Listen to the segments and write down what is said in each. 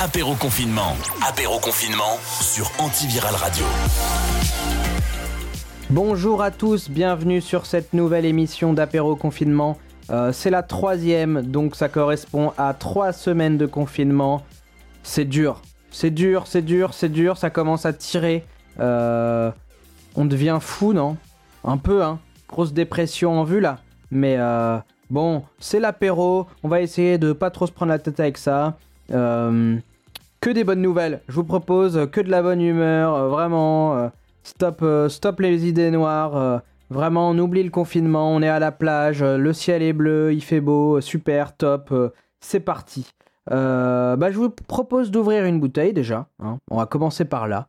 Apéro confinement. Apéro confinement sur Antiviral Radio. Bonjour à tous, bienvenue sur cette nouvelle émission d'apéro confinement. Euh, c'est la troisième, donc ça correspond à trois semaines de confinement. C'est dur, c'est dur, c'est dur, c'est dur, ça commence à tirer. Euh, on devient fou, non? Un peu, hein Grosse dépression en vue là. Mais euh, bon, c'est l'apéro, on va essayer de pas trop se prendre la tête avec ça. Que des bonnes nouvelles. Je vous propose que de la bonne humeur, euh, vraiment. euh, stop, euh, stop les idées noires. vraiment, on oublie le confinement, on est à la plage, le ciel est bleu, il fait beau, super, top. c'est parti. Bah, je vous propose d'ouvrir une bouteille déjà. hein. On va commencer par là.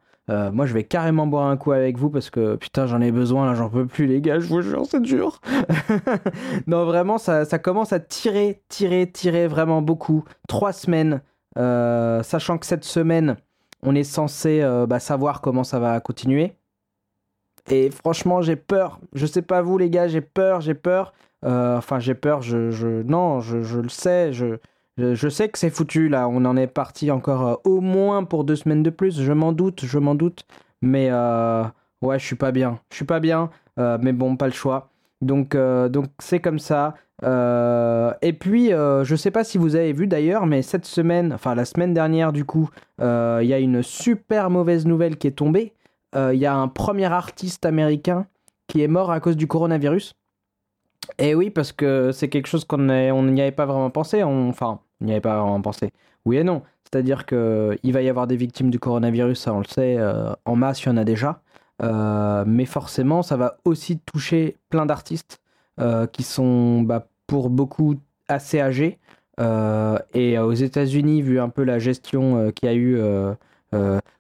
Moi, je vais carrément boire un coup avec vous parce que putain, j'en ai besoin là, j'en peux plus, les gars. Je vous jure, c'est dur. non, vraiment, ça, ça commence à tirer, tirer, tirer vraiment beaucoup. Trois semaines, sachant que cette semaine, on est censé euh, bah, savoir comment ça va continuer. Et franchement, j'ai peur. Je sais pas vous, les gars, j'ai peur, j'ai peur. Euh, Enfin, j'ai peur, je, je... non, je, je le sais, je, je, sais que c'est foutu là. On en est parti encore euh, au moins pour deux semaines de plus. Je m'en doute, je m'en doute. Mais euh, ouais, je suis pas bien. Je suis pas bien. Euh, mais bon, pas le choix. Donc, euh, donc c'est comme ça. Euh, et puis, euh, je sais pas si vous avez vu d'ailleurs, mais cette semaine, enfin la semaine dernière du coup, euh, il y a une super mauvaise nouvelle qui est tombée. Il y a un premier artiste américain qui est mort à cause du coronavirus. Et oui, parce que c'est quelque chose qu'on n'y avait pas vraiment pensé. Enfin, on n'y avait pas vraiment pensé. Oui et non. C'est-à-dire qu'il va y avoir des victimes du coronavirus, ça on le sait, en masse, il y en a déjà. Euh, mais forcément, ça va aussi toucher plein d'artistes euh, qui sont bah, pour beaucoup assez âgés. Euh, et aux États-Unis, vu un peu la gestion qu'il y a eu,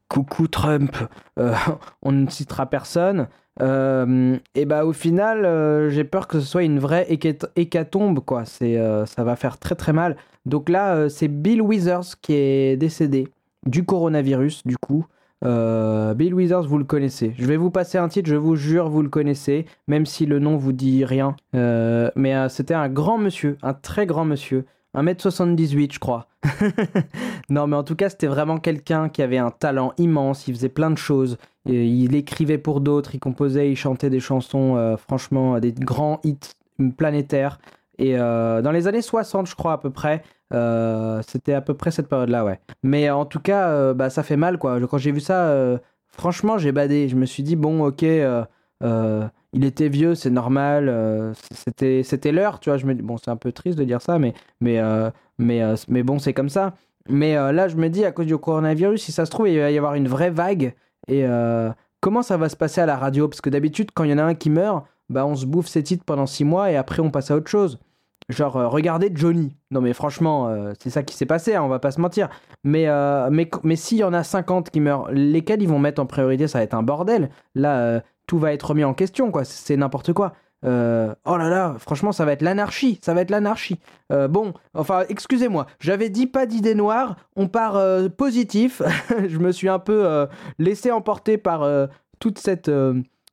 coucou Trump, on ne citera personne. Et bah au final, j'ai peur que ce soit une vraie hécat- hécatombe, quoi. C'est, ça va faire très très mal. Donc là, c'est Bill Withers qui est décédé du coronavirus, du coup. Euh, Bill Withers, vous le connaissez. Je vais vous passer un titre, je vous jure, vous le connaissez, même si le nom vous dit rien. Euh, mais euh, c'était un grand monsieur, un très grand monsieur. 1m78, je crois. non, mais en tout cas, c'était vraiment quelqu'un qui avait un talent immense. Il faisait plein de choses. Il écrivait pour d'autres, il composait, il chantait des chansons, franchement, des grands hits planétaires. Et euh, dans les années 60, je crois, à peu près, euh, c'était à peu près cette période-là, ouais. Mais en tout cas, euh, bah, ça fait mal, quoi. Quand j'ai vu ça, franchement, j'ai badé. Je me suis dit, bon, ok, il était vieux, c'est normal. c'était, c'était l'heure, tu vois. Je me bon, c'est un peu triste de dire ça, mais, mais, mais, mais bon, c'est comme ça. Mais là, je me dis, à cause du coronavirus, si ça se trouve, il va y avoir une vraie vague. Et comment ça va se passer à la radio? Parce que d'habitude, quand il y en a un qui meurt, bah, on se bouffe ses titres pendant six mois et après, on passe à autre chose. Genre, euh, regardez Johnny. Non, mais franchement, euh, c'est ça qui s'est passé, hein, on va pas se mentir. Mais, euh, s'il y en a 50 qui meurent, lesquels ils vont mettre en priorité? Ça va être un bordel. Là, tout va être remis en question, quoi. C'est n'importe quoi. Oh là là, franchement, ça va être l'anarchie. Ça va être l'anarchie. Bon, enfin, excusez-moi, j'avais dit pas d'idées noires. On part positif. Je me suis un peu laissé emporter par toute cette.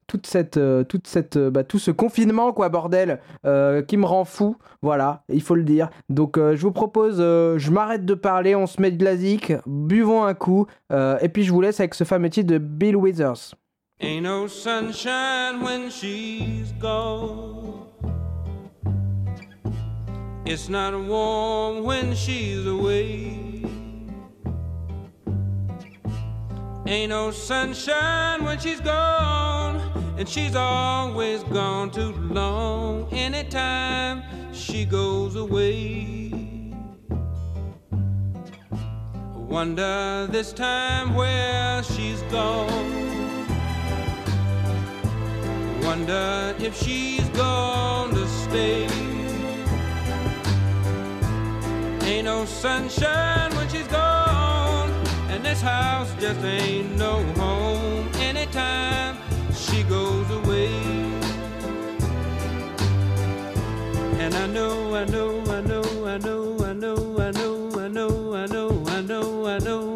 Toute cette, euh, toute cette, euh, bah, tout ce confinement, quoi, bordel, euh, qui me rend fou, voilà, il faut le dire. Donc, je vous propose, je m'arrête de parler, on se met de la zik, buvons un coup, et puis je vous laisse avec ce fameux titre de Bill Withers. Ain't no sunshine when she's gone, and she's always gone too long. Anytime she goes away. Wonder this time where she's gone. Wonder if she's gonna stay. Ain't no sunshine when she's gone, and this house just ain't no home anytime she goes away. And I know, I know, I know, I know, I know, I know, I know, I know, I know, I know,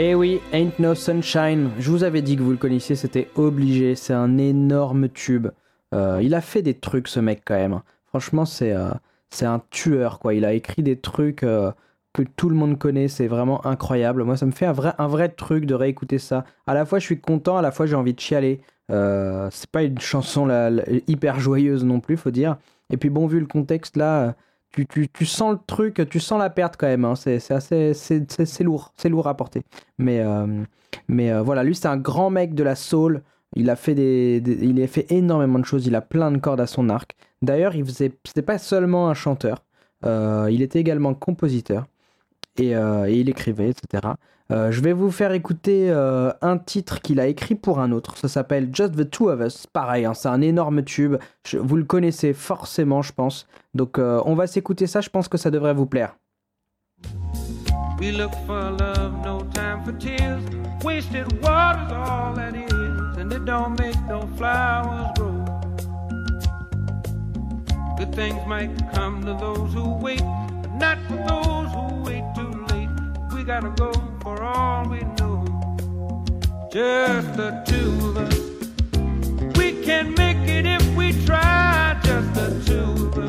Eh oui, Ain't No Sunshine. Je vous avais dit que vous le connaissiez, c'était obligé. C'est un énorme tube. Euh, il a fait des trucs, ce mec, quand même. Franchement, c'est euh, un tueur, quoi. Il a écrit des trucs euh, que tout le monde connaît. C'est vraiment incroyable. Moi, ça me fait un vrai, un vrai truc de réécouter ça. À la fois, je suis content, à la fois, j'ai envie de chialer. C'est pas une chanson la- hyper joyeuse non plus, faut dire. Et puis, bon, vu le contexte, là. Tu, tu, tu sens le truc, tu sens la perte quand même. hein. C'est c'est assez, c'est c'est- lourd, c'est lourd à porter. Mais, euh, mais euh, voilà, lui c'est un grand mec de la soul. Il a fait des, il a fait énormément de choses. Il a plein de cordes à son arc. D'ailleurs, il faisait, c'était pas seulement un chanteur. euh, il était également compositeur et, et il écrivait, etc. Euh, je vais vous faire écouter euh, un titre qu'il a écrit pour un autre. Ça s'appelle Just the Two of Us. Pareil, hein, c'est un énorme tube. Je- vous le connaissez forcément, je pense. Donc, euh, on va s'écouter ça. Je pense que ça devrait vous plaire. We look for love, no time for tears. Wasted water's all that is, and it don't make no flowers grow. Good things might come to those who wait, but not for those who wait too late. We gotta go for all we know. Just the two of us. We can make it if we try. Just the two of us.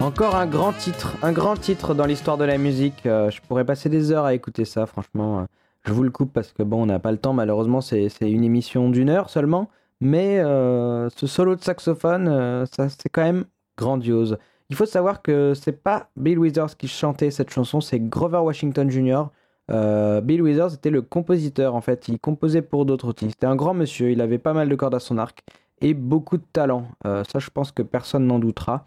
Encore un grand titre, un grand titre dans l'histoire de la musique. Euh, je pourrais passer des heures à écouter ça, franchement. Euh, Je vous le coupe parce que bon, on n'a pas le temps, malheureusement, c'est une émission d'une heure seulement. Mais euh, ce solo de saxophone, ça c'est quand même grandiose. Il faut savoir que c'est pas Bill Withers qui chantait cette chanson, c'est Grover Washington Jr. Bill Withers était le compositeur en fait, il composait pour d'autres outils. C'était un grand monsieur, il avait pas mal de cordes à son arc et beaucoup de talent. Ça, je pense que personne n'en doutera.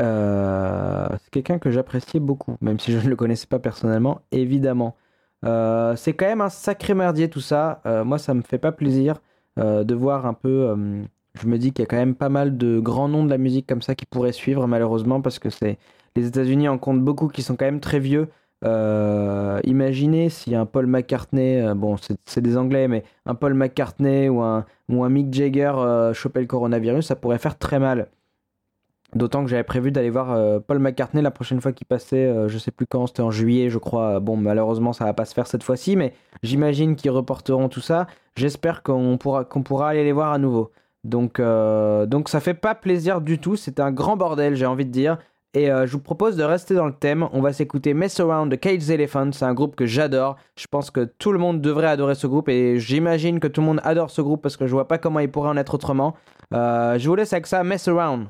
Euh, c'est quelqu'un que j'appréciais beaucoup, même si je ne le connaissais pas personnellement, évidemment. Euh, c'est quand même un sacré merdier tout ça. Euh, moi, ça me fait pas plaisir de voir un peu. je me dis qu'il y a quand même pas mal de grands noms de la musique comme ça qui pourraient suivre, malheureusement, parce que c'est les États-Unis en comptent beaucoup qui sont quand même très vieux. Imaginez si un Paul McCartney, bon, c'est des Anglais, mais un Paul McCartney ou un, ou un Mick Jagger chopait le coronavirus, ça pourrait faire très mal. D'autant que j'avais prévu d'aller voir euh, Paul McCartney la prochaine fois qu'il passait, euh, je sais plus quand, c'était en juillet, je crois. Bon, malheureusement, ça va pas se faire cette fois-ci, mais j'imagine qu'ils reporteront tout ça. J'espère qu'on pourra, aller les voir à nouveau. Donc, euh, donc ça fait pas plaisir du tout. C'est un grand bordel, j'ai envie de dire. Et euh, je vous propose de rester dans le thème. On va s'écouter Mess Around de Cage Elephant. C'est un groupe que j'adore. Je pense que tout le monde devrait adorer ce groupe. Et j'imagine que tout le monde adore ce groupe parce que je vois pas comment il pourrait en être autrement. Euh, je vous laisse avec ça, mess around.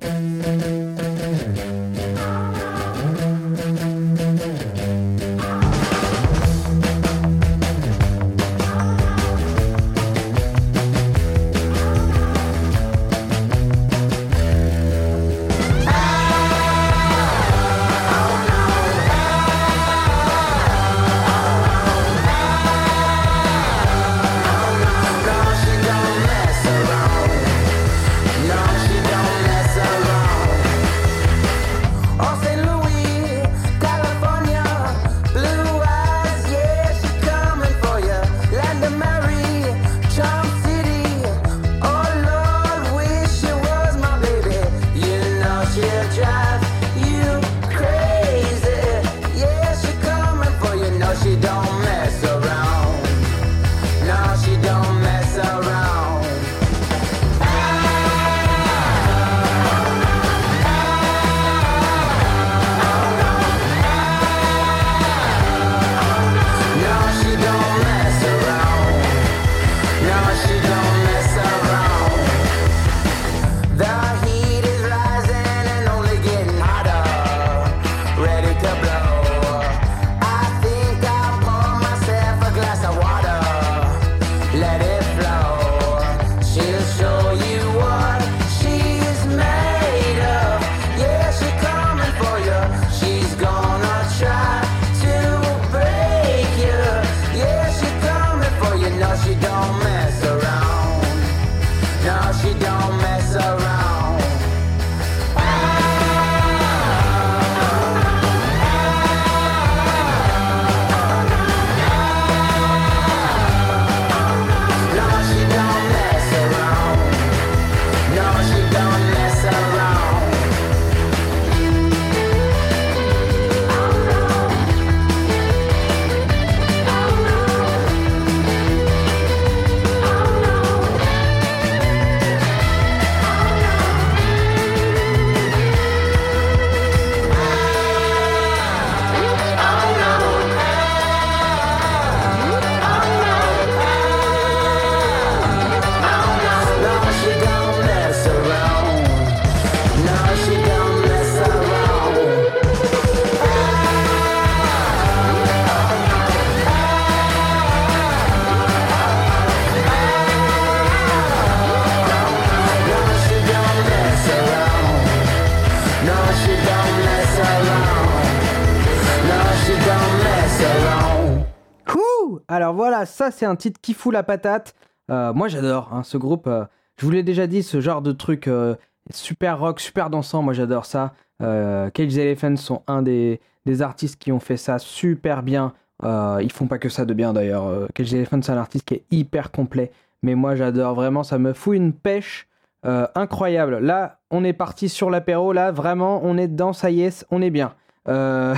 C'est un titre qui fout la patate. Euh, moi j'adore hein, ce groupe. euh, je vous l'ai déjà dit, ce genre de truc euh, super rock, super dansant, moi j'adore ça. Cage the Elephant sont un des, artistes qui ont fait ça super bien. Ils font pas que ça de bien d'ailleurs. Cage the Elephant c'est un artiste qui est hyper complet. Mais moi j'adore vraiment, ça me fout une pêche incroyable. Là, on est parti sur l'apéro, là vraiment on est dedans, ça y est, on est bien. Pas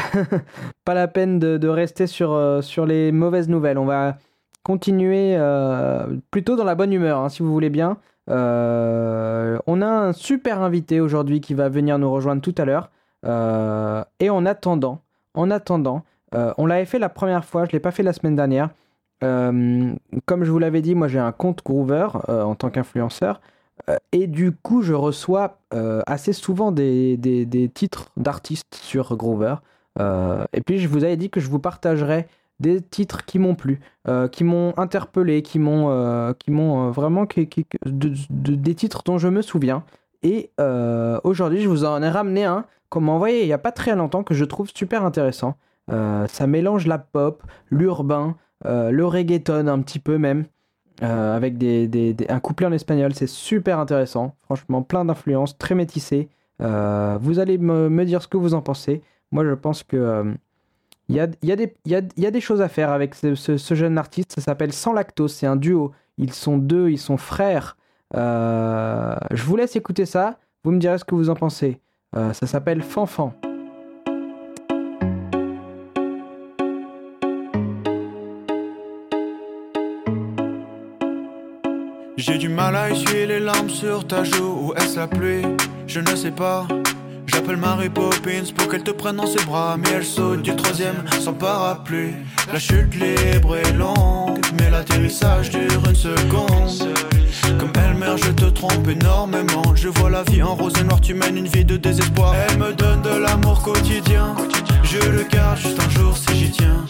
la peine de, de rester sur, sur les mauvaises nouvelles. On va continuer euh, plutôt dans la bonne humeur, hein, si vous voulez bien. Euh, on a un super invité aujourd'hui qui va venir nous rejoindre tout à l'heure. Euh, et en attendant, en attendant, on l'avait fait la première fois, je l'ai pas fait la semaine dernière. Comme je vous l'avais dit, moi j'ai un compte Groover en tant qu'influenceur. Et du coup, je reçois assez souvent des, des- titres d'artistes sur Groover. Et puis, je vous avais dit que je vous partagerais des titres qui m'ont plu, euh, qui m'ont interpellé, qui m'ont euh, euh, vraiment qui- qui- de- de- des titres dont je me souviens. Et aujourd'hui, je vous en ai ramené un qu'on m'a envoyé il n'y a pas très longtemps que je trouve super intéressant. Ça mélange la pop, l'urbain, le reggaeton un petit peu même, avec des, des- un couplet en espagnol. C'est super intéressant. Franchement, plein d'influences, très métissé. Vous allez me, dire ce que vous en pensez. Moi, je pense que il y, a, des- choses à faire avec ce, jeune artiste. Ça s'appelle Sans Lactose. C'est un duo. Ils sont deux, ils sont frères. Euh, je vous laisse écouter ça. Vous me direz ce que vous en pensez. Euh, ça s'appelle Fanfan. J'ai du mal à essuyer les larmes sur ta joue Ou est-ce la pluie? Je ne sais pas J'appelle Mary Poppins pour qu'elle te prenne dans ses bras Mais elle saute du troisième sans parapluie. La chute libre est longue Mais l'atterrissage dure une seconde. Comme elle meurt je te trompe énormément. Je vois la vie en rose et noir Tu mènes une vie de désespoir. Elle me donne de l'amour quotidien. Je le garde juste un jour si j'y tiens.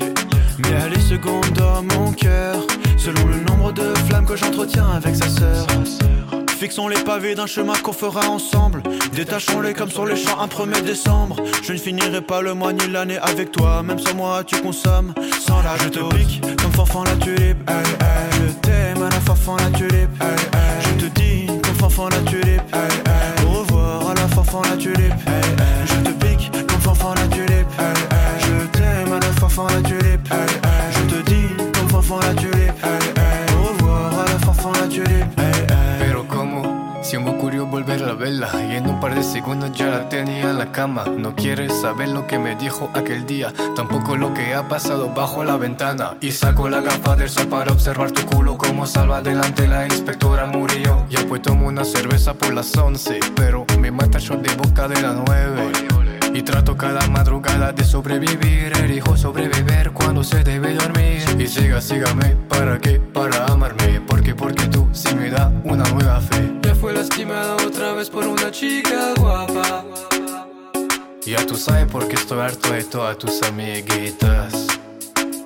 Mais elle est seconde dans mon cœur Selon le nombre de flammes que j'entretiens avec sa sœur Fixons les pavés d'un chemin qu'on fera ensemble Détachons-les comme sur les champs un 1er décembre Je ne finirai pas le mois ni l'année avec toi Même sans moi tu consommes sans la Je te pique comme fanfan la tulipe. Je t'aime à la fanfan la tulipe. Je te dis comme fanfan la tulipe. Au revoir à la fanfan la tulipe. Je te pique comme fanfan la tulipe. Je t'aime à la fanfan la tulipe me ocurrió volver a verla y en un par de segundos ya la tenía en la cama. No quieres saber lo que me dijo aquel día, tampoco lo que ha pasado bajo la ventana. Y saco la gafa del sol para observar tu culo como salva delante la inspectora murió. Ya pues tomo una cerveza por las 11, pero me mata shot de boca de las 9. Y trato cada madrugada de sobrevivir, elijo sobrevivir cuando se debe dormir. Y siga, sígame, ¿para qué? Para amarme, porque, porque tú sí me da una nueva fe. Lastimada otra vez por una chica guapa. Ya tú sabes por qué estoy harto de todas tus amiguitas.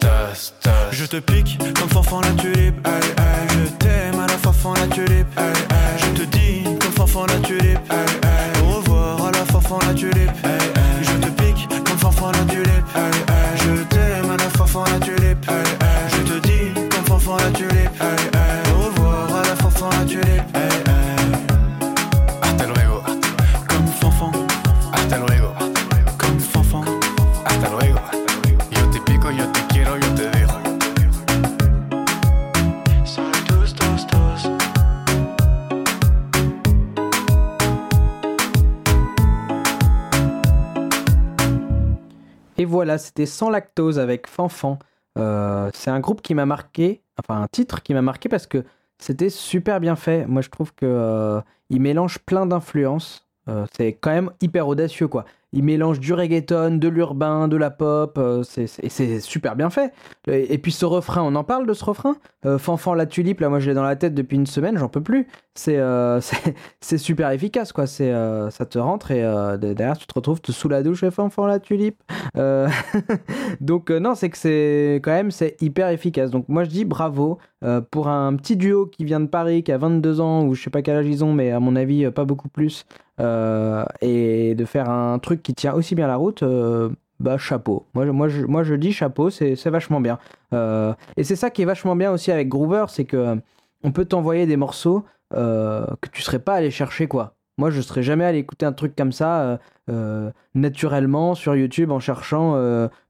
Tas, tas. Je te pique comme fanfan la tulipe aïe, aïe. Je t'aime à la fanfan la tulipe aïe, aïe. Je te dis comme fanfan la tulipe aïe, aïe. Au revoir à la fanfan la tulipe aïe, aïe. Je te pique comme fanfan la tulipe aïe, aïe. Je t'aime à la fanfan la tulipe voilà, c'était Sans Lactose avec Fanfan. Euh, c'est un groupe qui m'a marqué, enfin un titre qui m'a marqué parce que c'était super bien fait. Moi, je trouve que euh, il mélange plein d'influences. Euh, c'est quand même hyper audacieux, quoi. Il mélange du reggaeton, de l'urbain, de la pop. euh, et c'est super bien fait. Et, puis ce refrain, on en parle de ce refrain? Euh, Fanfan la tulipe, là, moi, je l'ai dans la tête depuis une semaine, j'en peux plus. C'est euh, super efficace, quoi. Ça te rentre et derrière, tu te retrouves sous la douche et Fanfan la tulipe. Donc non, c'est que c'est quand même c'est hyper efficace. Donc moi je dis bravo pour un petit duo qui vient de Paris, qui a 22 ans ou je sais pas quel âge ils ont, mais à mon avis pas beaucoup plus, et de faire un truc qui tient aussi bien la route. euh, bah chapeau. Moi, je- moi, je, moi je dis chapeau, c'est vachement bien. Euh, et c'est ça qui est vachement bien aussi avec Groover, c'est que euh, on peut t'envoyer des morceaux que tu serais pas allé chercher quoi. Moi, je serais jamais allé écouter un truc comme ça naturellement sur YouTube en cherchant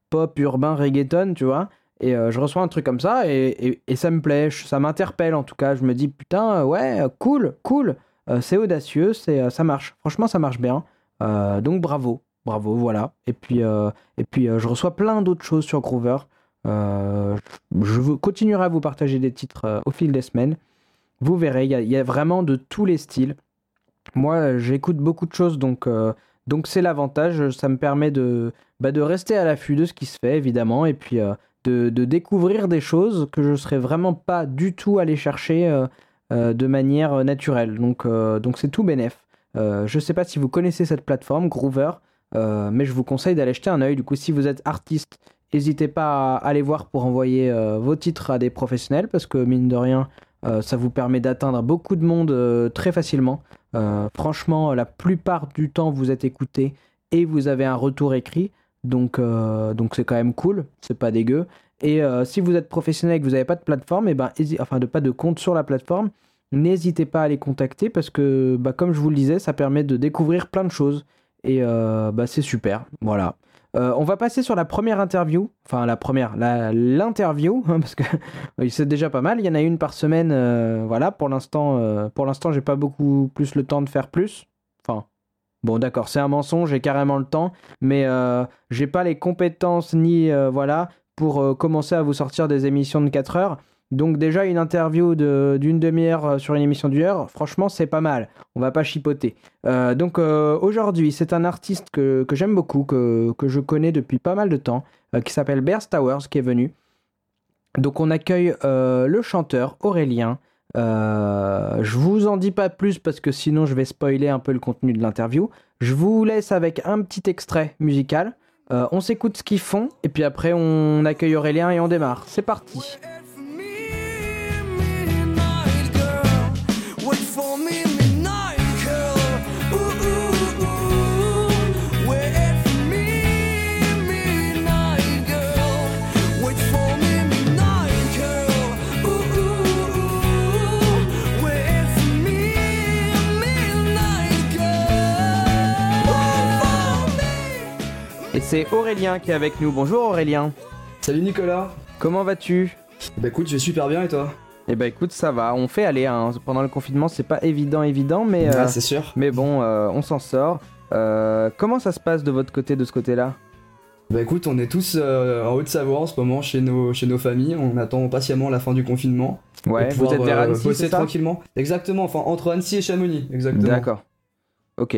pop, urbain, reggaeton, tu vois. Et je reçois un truc comme ça et, et- ça me plaît, ça m'interpelle en tout cas. Je me dis putain, ouais, cool, cool, c'est audacieux, ça marche. Franchement, ça marche bien. Euh, donc bravo, bravo, voilà. Et puis, euh, euh, je reçois plein d'autres choses sur Groover. Je continuerai à vous partager des titres au fil des semaines. Vous verrez, il y, a- vraiment de tous les styles. Moi, j'écoute beaucoup de choses, donc c'est l'avantage. Ça me permet de, bah, de rester à l'affût de ce qui se fait, évidemment, et puis de, découvrir des choses que je serais vraiment pas du tout allé chercher de manière naturelle. Donc donc c'est tout bénef. Euh, je sais pas si vous connaissez cette plateforme, Groover, euh, mais je vous conseille d'aller jeter un œil. Du coup, si vous êtes artiste, n'hésitez pas à aller voir pour envoyer euh, vos titres à des professionnels, parce que mine de rien, ça vous permet d'atteindre beaucoup de monde très facilement. Franchement, la plupart du temps, vous êtes écouté et vous avez un retour écrit. Donc, c'est quand même cool, c'est pas dégueu. Et si vous êtes professionnel et que vous n'avez pas de plateforme, et ben, hési- enfin de pas de compte sur la plateforme, n'hésitez pas à les contacter parce que, bah, comme je vous le disais, ça permet de découvrir plein de choses. Et euh, bah, c'est super. Voilà. Euh, on va passer sur la première interview. Enfin, la première, l'interview, hein, parce que c'est déjà pas mal. Il y en a une par semaine. euh, voilà, pour l'instant, pour l'instant, j'ai pas beaucoup plus le temps de faire plus. Enfin, bon, d'accord, c'est un mensonge, j'ai carrément le temps, mais j'ai pas les compétences ni voilà pour commencer à vous sortir des émissions de 4 heures. Donc déjà une interview d'une demi-heure euh, sur une émission d'une heure, franchement c'est pas mal. On va pas chipoter. Euh, donc euh, aujourd'hui c'est un artiste que, que j'aime beaucoup, que, que je connais depuis pas mal de temps, qui s'appelle Bear Towers, qui est venu. Donc on accueille le chanteur Aurélien. Je vous en dis pas plus parce que sinon je vais spoiler un peu le contenu de l'interview. Je vous laisse avec un petit extrait musical. On s'écoute ce qu'ils font et puis après on accueille Aurélien et on démarre. C'est parti. C'est Aurélien qui est avec nous. Bonjour Aurélien. Salut Nicolas Comment vas-tu? Bah écoute, je vais super bien et toi? Eh ben écoute, ça va. On fait aller. hein. Pendant le confinement, c'est pas évident, évident, mais euh, Ah c'est sûr. mais bon, euh, on s'en sort. Euh, comment ça se passe de votre côté, de ce côté-là? Bah écoute, on est tous euh, en Haute-Savoie en ce moment chez nos, chez nos familles, on attend patiemment la fin du confinement. Ouais, pour vous êtes vers euh, Annecy, bosser tranquillement. Exactement, enfin entre Annecy et Chamonix, exactement. D'accord. Ok.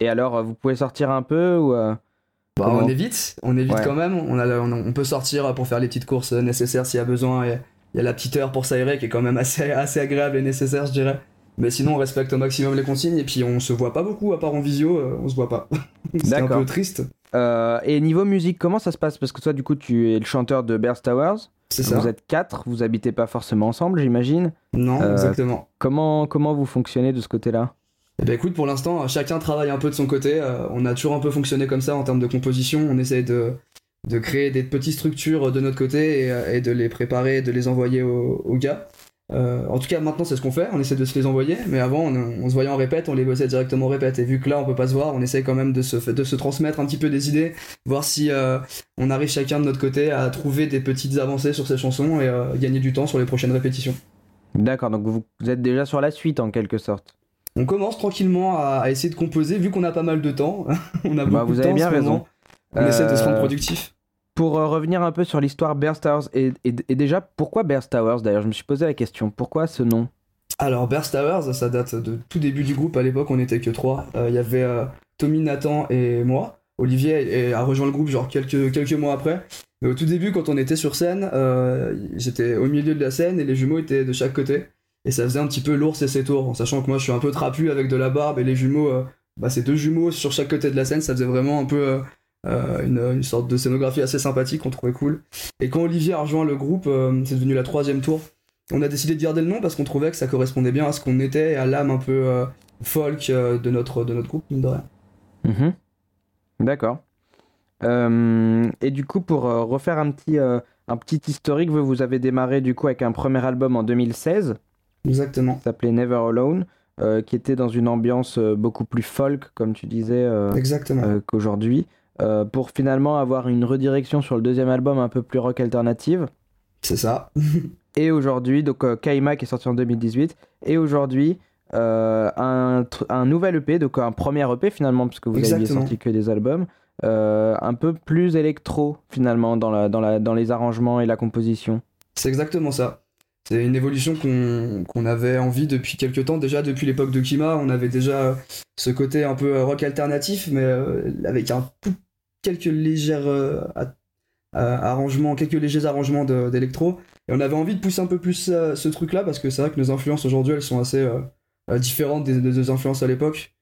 Et alors, euh, vous pouvez sortir un peu ou euh, Bah, Comment on évite, on évite Ouais. quand même, on, a, on, on peut sortir pour faire les petites courses nécessaires s'il y a besoin, et il y a la petite heure pour s'aérer qui est quand même assez, assez agréable et nécessaire je dirais. Mais sinon on respecte au maximum les consignes et puis on se voit pas beaucoup à part en visio, euh, on se voit pas. C'est un D'accord. peu triste. euh, Et niveau musique, comment ça se passe? Parce que toi, du coup, tu es le chanteur de Bears Towers. C'est ça. Vous êtes quatre, vous habitez pas forcément ensemble, j'imagine. Non, Euh, exactement. Comment comment vous fonctionnez de ce côté-là? Eh ben écoute, pour l'instant, chacun travaille un peu de son côté. euh, on a toujours un peu fonctionné comme ça en termes de composition. On essaye de, de créer des petites structures de notre côté et, euh, de les préparer, de les envoyer aux, aux gars. Euh, en tout cas, maintenant, c'est ce qu'on fait. On essaie de se les envoyer. Mais avant, on, on se voyait en répète, on les bossait directement en répète. Et vu que là, on peut pas se voir, on essaye quand même de se, de se transmettre un petit peu des idées, voir si on arrive chacun de notre côté à trouver des petites avancées sur ces chansons et euh, gagner du temps sur les prochaines répétitions. D'accord, donc vous êtes déjà sur la suite en quelque sorte. On commence tranquillement à, à essayer de composer, vu qu'on a pas mal de temps. on a beaucoup Bah, vous de avez temps bien raison. On essaie de se rendre Euh, productif. Pour euh, revenir un peu sur l'histoire Bears Towers, et, et- et déjà, pourquoi Bears Towers D'ailleurs, je me suis posé la question. Pourquoi ce nom? Alors, Burst Towers, ça date de tout début du groupe. À l'époque, on n'était que trois. Euh, Il y avait Tommy, Nathan et moi. Olivier a rejoint le groupe genre quelques, quelques mois après. Mais au tout début, quand on était sur scène, j'étais au milieu de la scène et les jumeaux étaient de chaque côté. Et ça faisait un petit peu l'ours et ses tours, en sachant que moi je suis un peu trapu avec de la barbe et les jumeaux, euh, bah, c'est deux jumeaux sur chaque côté de la scène. Ça faisait vraiment un peu euh, euh, une, une sorte de scénographie assez sympathique qu'on trouvait cool. Et quand Olivier a rejoint le groupe, euh, c'est devenu la troisième tour. On a décidé de garder le nom parce qu'on trouvait que ça correspondait bien à ce qu'on était et à l'âme un peu folk de, notre, de notre groupe, mine de rien. Mhm. D'accord. Et du coup, pour refaire un petit, un petit historique, vous, vous avez démarré du coup avec un premier album en 2016, Exactement. qui s'appelait Never Alone, euh, qui était dans une ambiance euh, beaucoup plus folk, comme tu disais, euh, Exactement. euh, qu'aujourd'hui, pour finalement avoir une redirection sur le deuxième album un peu plus rock alternative. C'est ça. Et aujourd'hui, donc Kaima qui est sorti en 2018, et aujourd'hui un, un nouvel EP, donc un premier EP finalement, parce que vous aviez Exactement. sorti que des albums, un peu plus électro finalement dans, la, dans, la, dans les arrangements et la composition. C'est exactement ça. C'est une évolution qu'on avait envie depuis quelques temps. Déjà, depuis l'époque de Kima, on avait déjà ce côté un peu rock alternatif, mais euh, avec un quelques légères euh, arrangements, quelques légers arrangements d'électro. Et on avait envie de pousser un peu plus euh, ce truc-là, parce que c'est vrai que nos influences aujourd'hui, elles sont assez différentes des, influences à l'époque.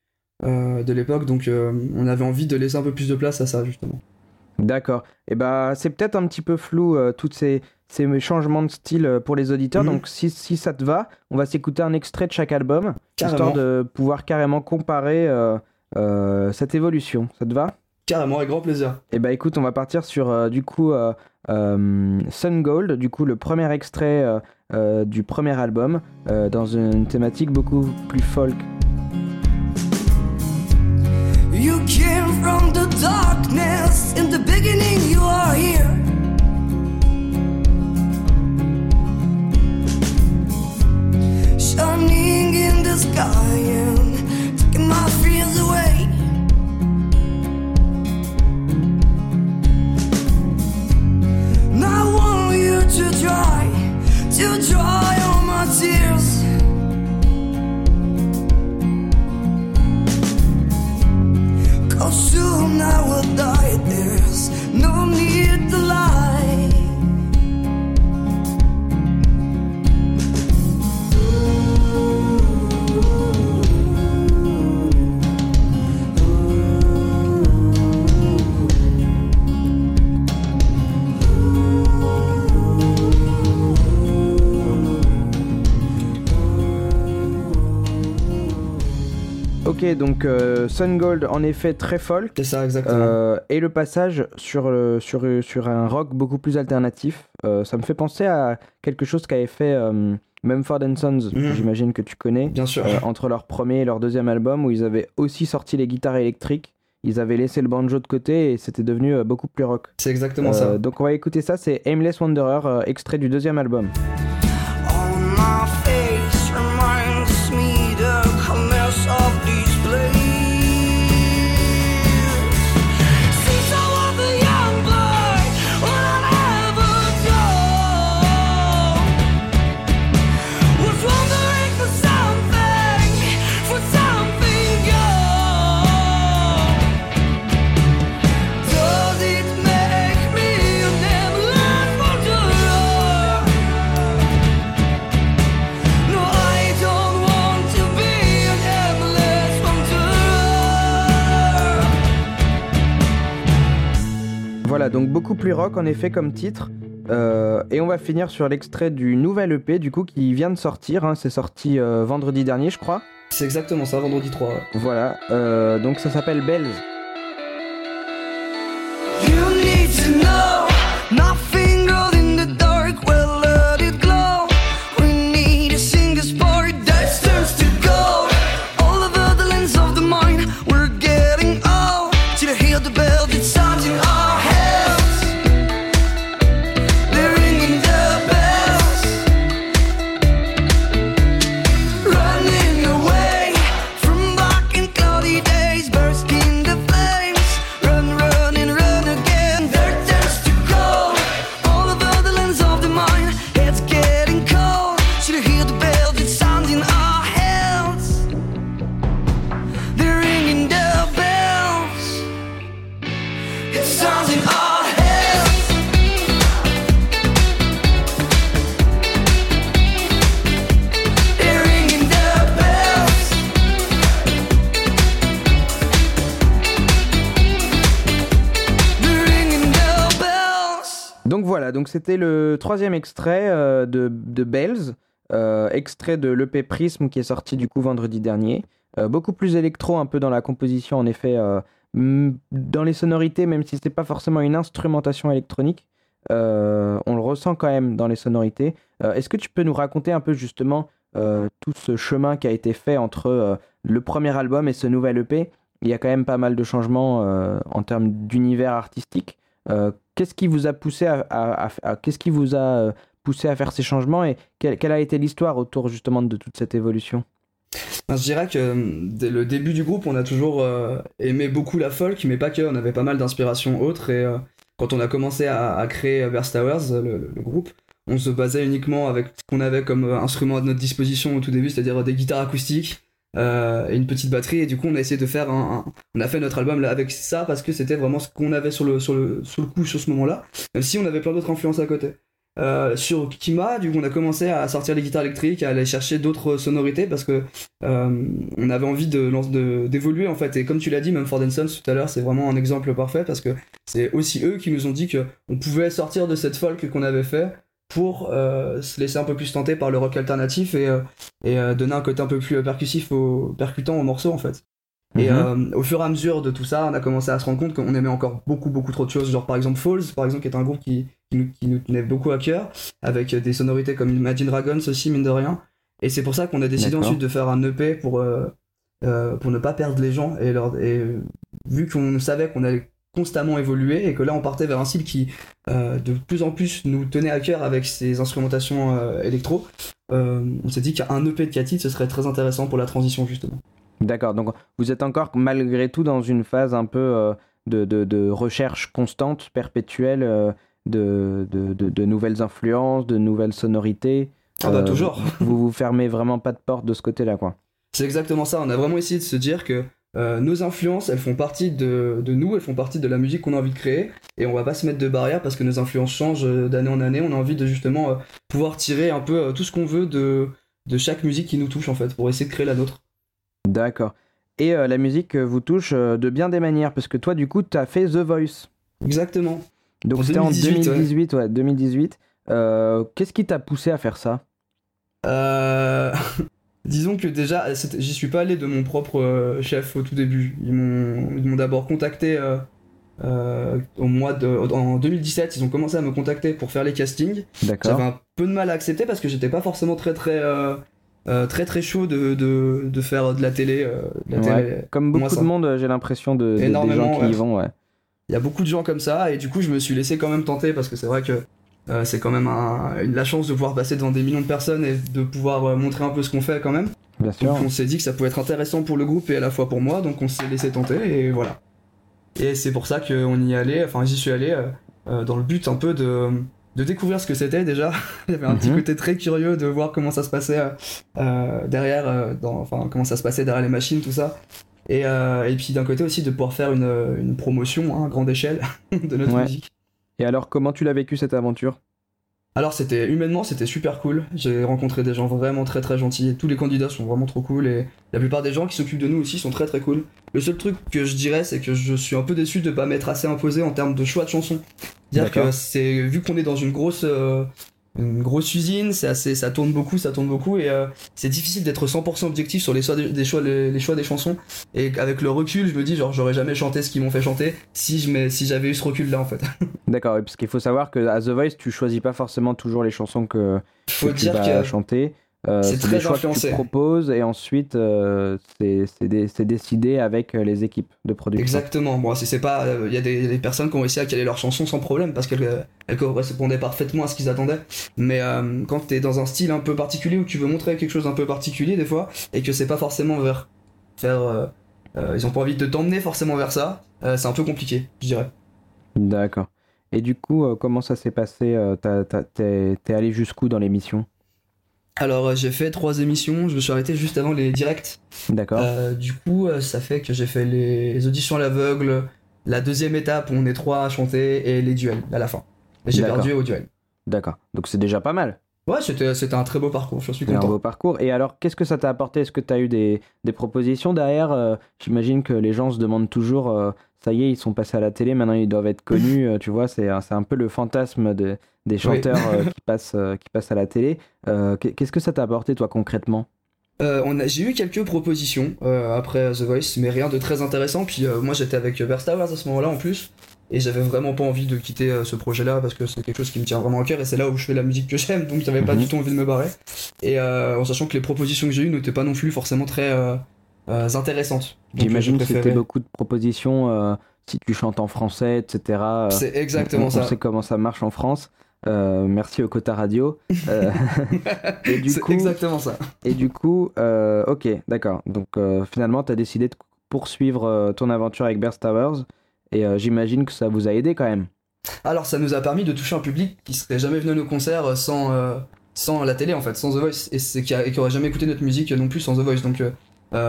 de l'époque, donc on avait envie de laisser un peu plus de place à ça, justement. D'accord. Et bah c'est peut-être un petit peu flou tous ces, ces changements de style euh, pour les auditeurs. Mhm. Donc si, si ça te va, on va s'écouter un extrait de chaque album, Carrément. histoire de pouvoir carrément comparer euh, euh, cette évolution. Ça te va? Carrément, avec grand plaisir. Et bah écoute, on va partir sur euh, du coup euh, euh, Sun Gold, du coup le premier extrait euh, euh, du premier album, euh, dans une thématique beaucoup plus folk. You came from the darkness. In the beginning, you are here. Shining in the sky and taking my fears away. And I want you to dry, to dry all my tears. Cause soon I will die. There's no need to lie. Ok, donc euh, Sun Gold en effet très folk. C'est ça, exactement. Euh, et le passage sur, le- sur, sur un rock beaucoup plus alternatif, euh, ça me fait penser à quelque chose qu'avait fait euh, Mumford Sons, Mhm. j'imagine que tu connais, Bien sûr. euh, entre leur premier et leur deuxième album, où ils avaient aussi sorti les guitares électriques, ils avaient laissé le banjo de côté et c'était devenu euh, beaucoup plus rock. C'est exactement Euh, ça. donc on va écouter ça, c'est Aimless Wanderer, euh, extrait du deuxième album. On Voilà, donc beaucoup plus rock en effet comme titre. Euh, et on va finir sur l'extrait du nouvel EP du coup qui vient de sortir, hein, c'est sorti euh, vendredi dernier je crois. C'est exactement ça, vendredi 3. ouais. Voilà, euh, donc ça s'appelle Bells. You need to know Donc voilà, c'était le troisième extrait euh, de, Bells, euh, extrait de l'EP Prism qui est sorti du coup vendredi dernier. Euh, beaucoup plus électro un peu dans la composition en effet, dans les sonorités, même si c'est pas forcément une instrumentation électronique, euh, on le ressent quand même dans les sonorités. Euh, Est-ce que tu peux nous raconter un peu justement euh, tout ce chemin qui a été fait entre le premier album et ce nouvel EP Il y a quand même pas mal de changements en termes d'univers artistique. Qu'est-ce qui vous a poussé à, qu'est-ce qui vous a poussé à faire ces changements et quelle a été l'histoire autour justement de toute cette évolution? Ben, je dirais que euh, dès le début du groupe, on a toujours euh, aimé beaucoup la folk, mais pas que. On avait pas mal d'inspirations autres. Et euh, quand on a commencé à, créer Verse Towers, le, groupe, on se basait uniquement avec ce qu'on avait comme euh, instrument à notre disposition au tout début, c'est-à-dire des guitares acoustiques et une petite batterie. Et du coup, on a essayé de faire un, un- on a fait notre album là avec ça parce que c'était vraiment ce qu'on avait sur le sur le sur le coup sur ce moment-là. Même si on avait plein d'autres influences à côté. Euh, sur Kima, du coup, on a commencé à sortir les guitares électriques, à aller chercher d'autres sonorités parce que euh, on avait envie de d'évoluer en fait. Et comme tu l'as dit, même Ford Sons tout à l'heure, c'est vraiment un exemple parfait parce que c'est aussi eux qui nous ont dit que on pouvait sortir de cette folk qu'on avait fait pour euh, se laisser un peu plus tenter par le rock alternatif et, et donner un côté un peu plus percussif au percutant au morceau en fait. Et Mhm. euh, au fur et à mesure de tout ça, on a commencé à se rendre compte qu'on aimait encore beaucoup, beaucoup trop de choses. Genre par exemple Falls, par exemple, qui est un groupe qui, qui, nous, qui nous tenait beaucoup à cœur, avec des sonorités comme Imagine Dragons aussi, mine de rien. Et c'est pour ça qu'on a décidé ensuite de faire un EP pour, euh, euh, pour ne pas perdre les gens. Et, leur, et euh, vu qu'on savait qu'on allait constamment évoluer et que là on partait vers un style qui euh, de plus en plus nous tenait à cœur avec ses instrumentations euh, électro, euh, on s'est dit qu'un EP de 4 titres ce serait très intéressant pour la transition justement. D'accord, donc vous êtes encore malgré tout dans une phase un peu euh, de, de- de recherche constante, perpétuelle, euh, de, de- nouvelles influences, de nouvelles sonorités. Ah bah Euh, toujours Vous vous fermez vraiment pas de porte de ce côté-là, quoi. C'est exactement ça. On a vraiment essayé de se dire que euh, nos influences, elles font partie de, de nous, elles font partie de la musique qu'on a envie de créer. Et on va pas se mettre de barrière parce que nos influences changent d'année en année. On a envie de justement euh, pouvoir tirer un peu euh, tout ce qu'on veut de, de chaque musique qui nous touche en fait, pour essayer de créer la nôtre. D'accord. Et euh, la musique euh, vous touche euh, de bien des manières, parce que toi, du coup, tu as fait The Voice. Exactement. Donc c'était en 2018, 2018, ouais, 2018. Euh, Qu'est-ce qui t'a poussé à faire ça? Disons que déjà, j'y suis pas allé de mon propre chef au tout début. Ils m'ont d'abord contacté au mois de, en 2017. Ils ont commencé à me contacter pour faire les castings. D'accord. J'avais un peu de mal à accepter parce que j'étais pas forcément très très euh, très très chaud de, de, de faire de la télé. euh, de la Ouais. télé. Comme Moi, beaucoup ça- de monde, euh, j'ai l'impression de, de- des gens qui y vont, ouais. Il y a beaucoup de gens comme ça et du coup je me suis laissé quand même tenter parce que c'est vrai que euh, c'est quand même un- la chance de pouvoir passer devant des millions de personnes et de pouvoir montrer un peu ce qu'on fait quand même. Bien sûr. Donc on s'est dit que ça pouvait être intéressant pour le groupe et à la fois pour moi, donc on s'est laissé tenter et voilà. Et c'est pour ça qu'on y allait, enfin j'y suis allé dans le but un peu de, de découvrir ce que c'était déjà. Il y avait un petit Mhm. côté très curieux de voir comment ça se passait euh, euh, derrière, euh, dans, enfin comment ça se passait derrière les machines, tout ça. Et, euh, et puis d'un côté aussi de pouvoir faire une, une promotion hein, à grande échelle de notre Ouais. musique. Et alors, comment tu l'as vécu cette aventure? Alors c'était humainement c'était super cool. J'ai rencontré des gens vraiment très très gentils. Tous les candidats sont vraiment trop cool et la plupart des gens qui s'occupent de nous aussi sont très très cool. Le seul truc que je dirais c'est que je suis un peu déçu de pas m'être assez imposé en termes de choix de chansons. Dire que c'est vu qu'on est dans une grosse euh, une grosse usine, c'est assez ça tourne beaucoup, ça tourne beaucoup et euh, c'est difficile d'être 100% objectif sur les choix des, des choix les, les choix des chansons et avec le recul, je me dis genre j'aurais jamais chanté ce qu'ils m'ont fait chanter si je si j'avais eu ce recul là en fait. D'accord, parce qu'il faut savoir que à The Voice, tu choisis pas forcément toujours les chansons que, tu dire vas que chanter. Euh, c'est des très choix que tu influencé. proposes et ensuite euh, c'est c'est dé- c'est décidé avec euh, les équipes de production. Exactement. Bon, si c'est pas, il y a des, personnes qui ont réussi à caler leurs chansons sans problème parce qu'elles euh, elles correspondaient parfaitement à ce qu'ils attendaient. Mais euh, quand t'es dans un style un peu particulier où tu veux montrer quelque chose d'un peu particulier des fois et que c'est pas forcément vers faire, euh, euh, ils ont pas envie de t'emmener forcément vers ça, euh, c'est un peu compliqué, je dirais. D'accord. Et du coup, euh, comment ça s'est passé euh, t'es allé jusqu'où dans l'émission? Alors euh, j'ai fait trois émissions, je me suis arrêté juste avant les directs. D'accord. Euh, du coup, euh, ça fait que j'ai fait les, auditions à l'aveugle, la deuxième étape où on est trois à chanter et les duels à la fin. Et j'ai perdu au duel. D'accord. Donc c'est déjà pas mal. Ouais, c'était c'était un très beau parcours, je suis C'est un content. beau parcours. Et alors, qu'est-ce que ça t'a apporté? Est-ce que tu as eu des, des propositions derrière? Euh, J'imagine que les gens se demandent toujours, euh, ça y est, ils sont passés à la télé, maintenant ils doivent être connus. euh, tu vois, c'est un, c'est un peu le fantasme de- des chanteurs euh, qui, passent, euh, qui passent à la télé. Qu'est- Qu'est-ce que ça t'a apporté, toi, concrètement? Euh, j'ai eu quelques propositions euh, après The Voice, mais rien de très intéressant. Puis euh, moi j'étais avec Burst Towers à ce moment-là en plus, et j'avais vraiment pas envie de quitter ce projet-là parce que c'est quelque chose qui me tient vraiment à cœur et c'est là où je fais la musique que j'aime, donc j'avais pas Mhm. du tout envie de me barrer. Et en sachant que les propositions que j'ai eues n'étaient pas non plus forcément très euh, intéressantes. J'imagine que c'était beaucoup de propositions, euh, si tu chantes en français, etc. euh, C'est exactement on, on ça. sait comment ça marche en France. Euh, merci au Quota Radio. Euh, et du C'est coup, exactement ça. et du coup, euh, ok, d'accord. Donc finalement, tu as décidé de poursuivre ton aventure avec Burst Towers. Et j'imagine que ça vous a aidé quand même. Alors ça nous a permis de toucher un public qui serait jamais venu à nos concerts sans, sans la télé en fait, sans The Voice, et, qui, a- et qui aurait jamais écouté notre musique non plus sans The Voice. Donc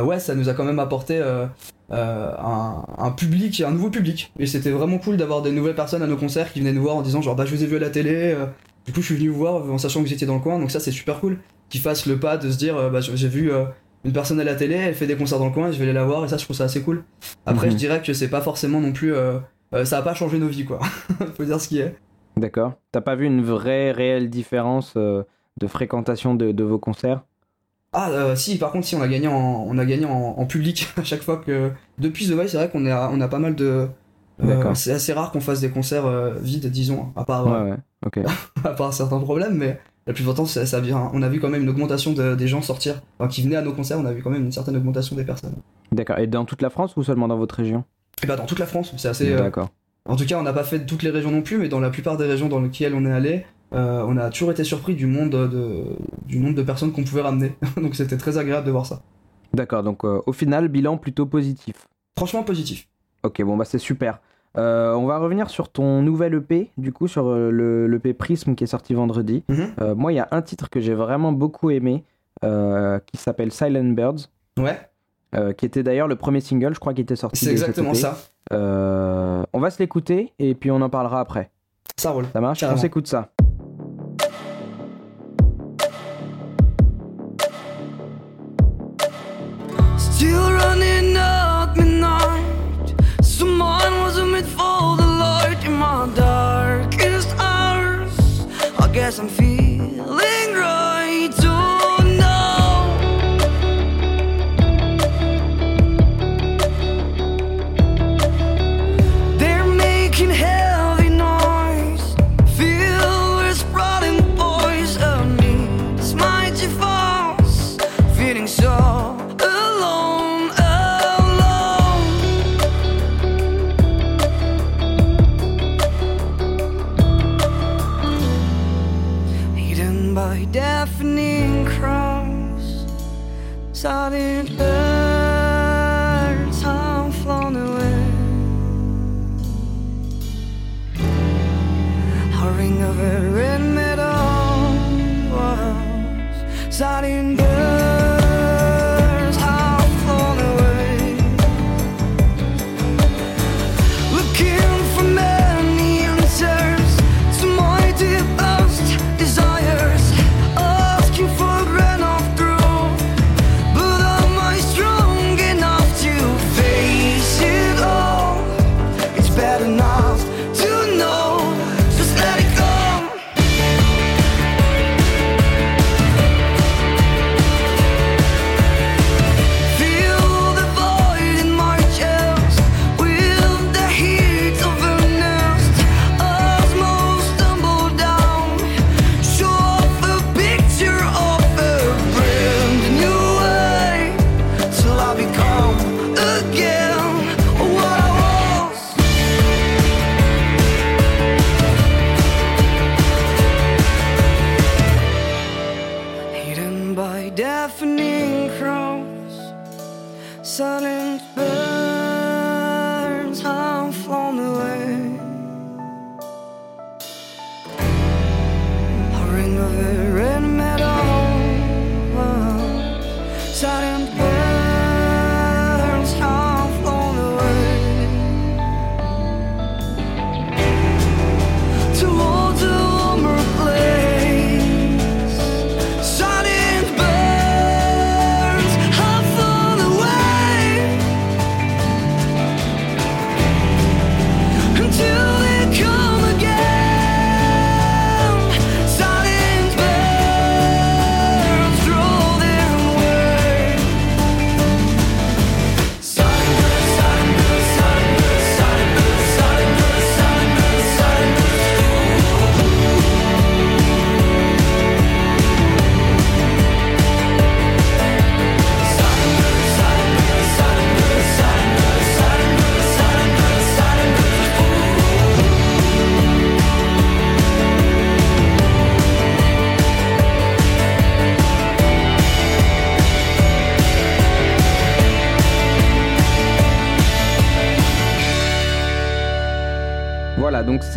ouais, ça nous a quand même apporté euh, euh, un, un public, un nouveau public. Et c'était vraiment cool d'avoir des nouvelles personnes à nos concerts qui venaient nous voir en disant genre bah je vous ai vu à la télé, euh, du coup je suis venu vous voir en sachant que vous étiez dans le coin, donc ça c'est super cool. Qu'ils fassent le pas de se dire euh, bah j'ai vu euh, une personne à la télé, elle fait des concerts dans le coin, je vais aller la voir, et ça je trouve ça assez cool. Après Mhm. je dirais que c'est pas forcément non plus... euh, euh, ça a pas changé nos vies quoi. Faut dire ce qui est. D'accord. T'as pas vu une vraie, réelle différence euh, de fréquentation de, de vos concerts? Ah euh, si par contre si on a gagné en, on a gagné en, en public à chaque fois que depuis The Voice c'est vrai qu'on à- on a pas mal de euh, D'accord. c'est assez rare qu'on fasse des concerts euh, vides disons à part euh, Ouais, à part certains problèmes mais la plupart du temps ça, ça vient on a vu quand même une augmentation de- des gens sortir enfin, qui venaient à nos concerts on a vu quand même une certaine augmentation des personnes D'accord. Et dans toute la France ou seulement dans votre région? Et bah dans toute la France c'est assez D'accord. en tout cas on n'a pas fait toutes les régions non plus mais dans la plupart des régions dans lesquelles on est allé euh, on a toujours été surpris du monde de, du nombre de personnes qu'on pouvait ramener donc c'était très agréable de voir ça D'accord. Donc euh, au final, bilan plutôt positif. franchement positif Ok, bon bah c'est super. Euh, on va revenir sur ton nouvel EP, du coup sur le l'EP Prism qui est sorti vendredi. Mhm. Moi, il y a un titre que j'ai vraiment beaucoup aimé, qui s'appelle Silent Birds, ouais euh, qui était d'ailleurs le premier single, je crois, qui était sorti. c'est cet exactement EP. ça Euh, on va se l'écouter et puis on en parlera après. ça roule Ça marche? Carrément. On s'écoute ça.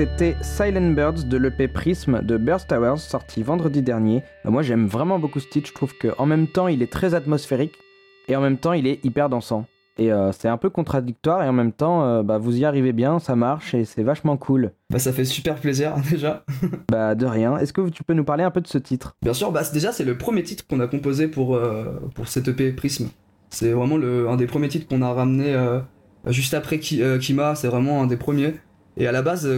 C'était Silent Birds de l'EP Prism de Burst Towers, sorti vendredi dernier. Euh, moi j'aime vraiment beaucoup ce titre, je trouve qu'en même temps il est très atmosphérique et en même temps il est hyper dansant. Et euh, c'est un peu contradictoire et en même temps euh, bah, vous y arrivez bien, ça marche et c'est vachement cool. Bah, ça fait super plaisir déjà. Bah de rien, est-ce que tu peux nous parler un peu de ce titre? Bien sûr, bah, déjà c'est le premier titre qu'on a composé pour, euh, pour cette EP Prism. C'est vraiment le, un des premiers titres qu'on a ramené juste après Ki- Kima, c'est vraiment un des premiers. Et à la base,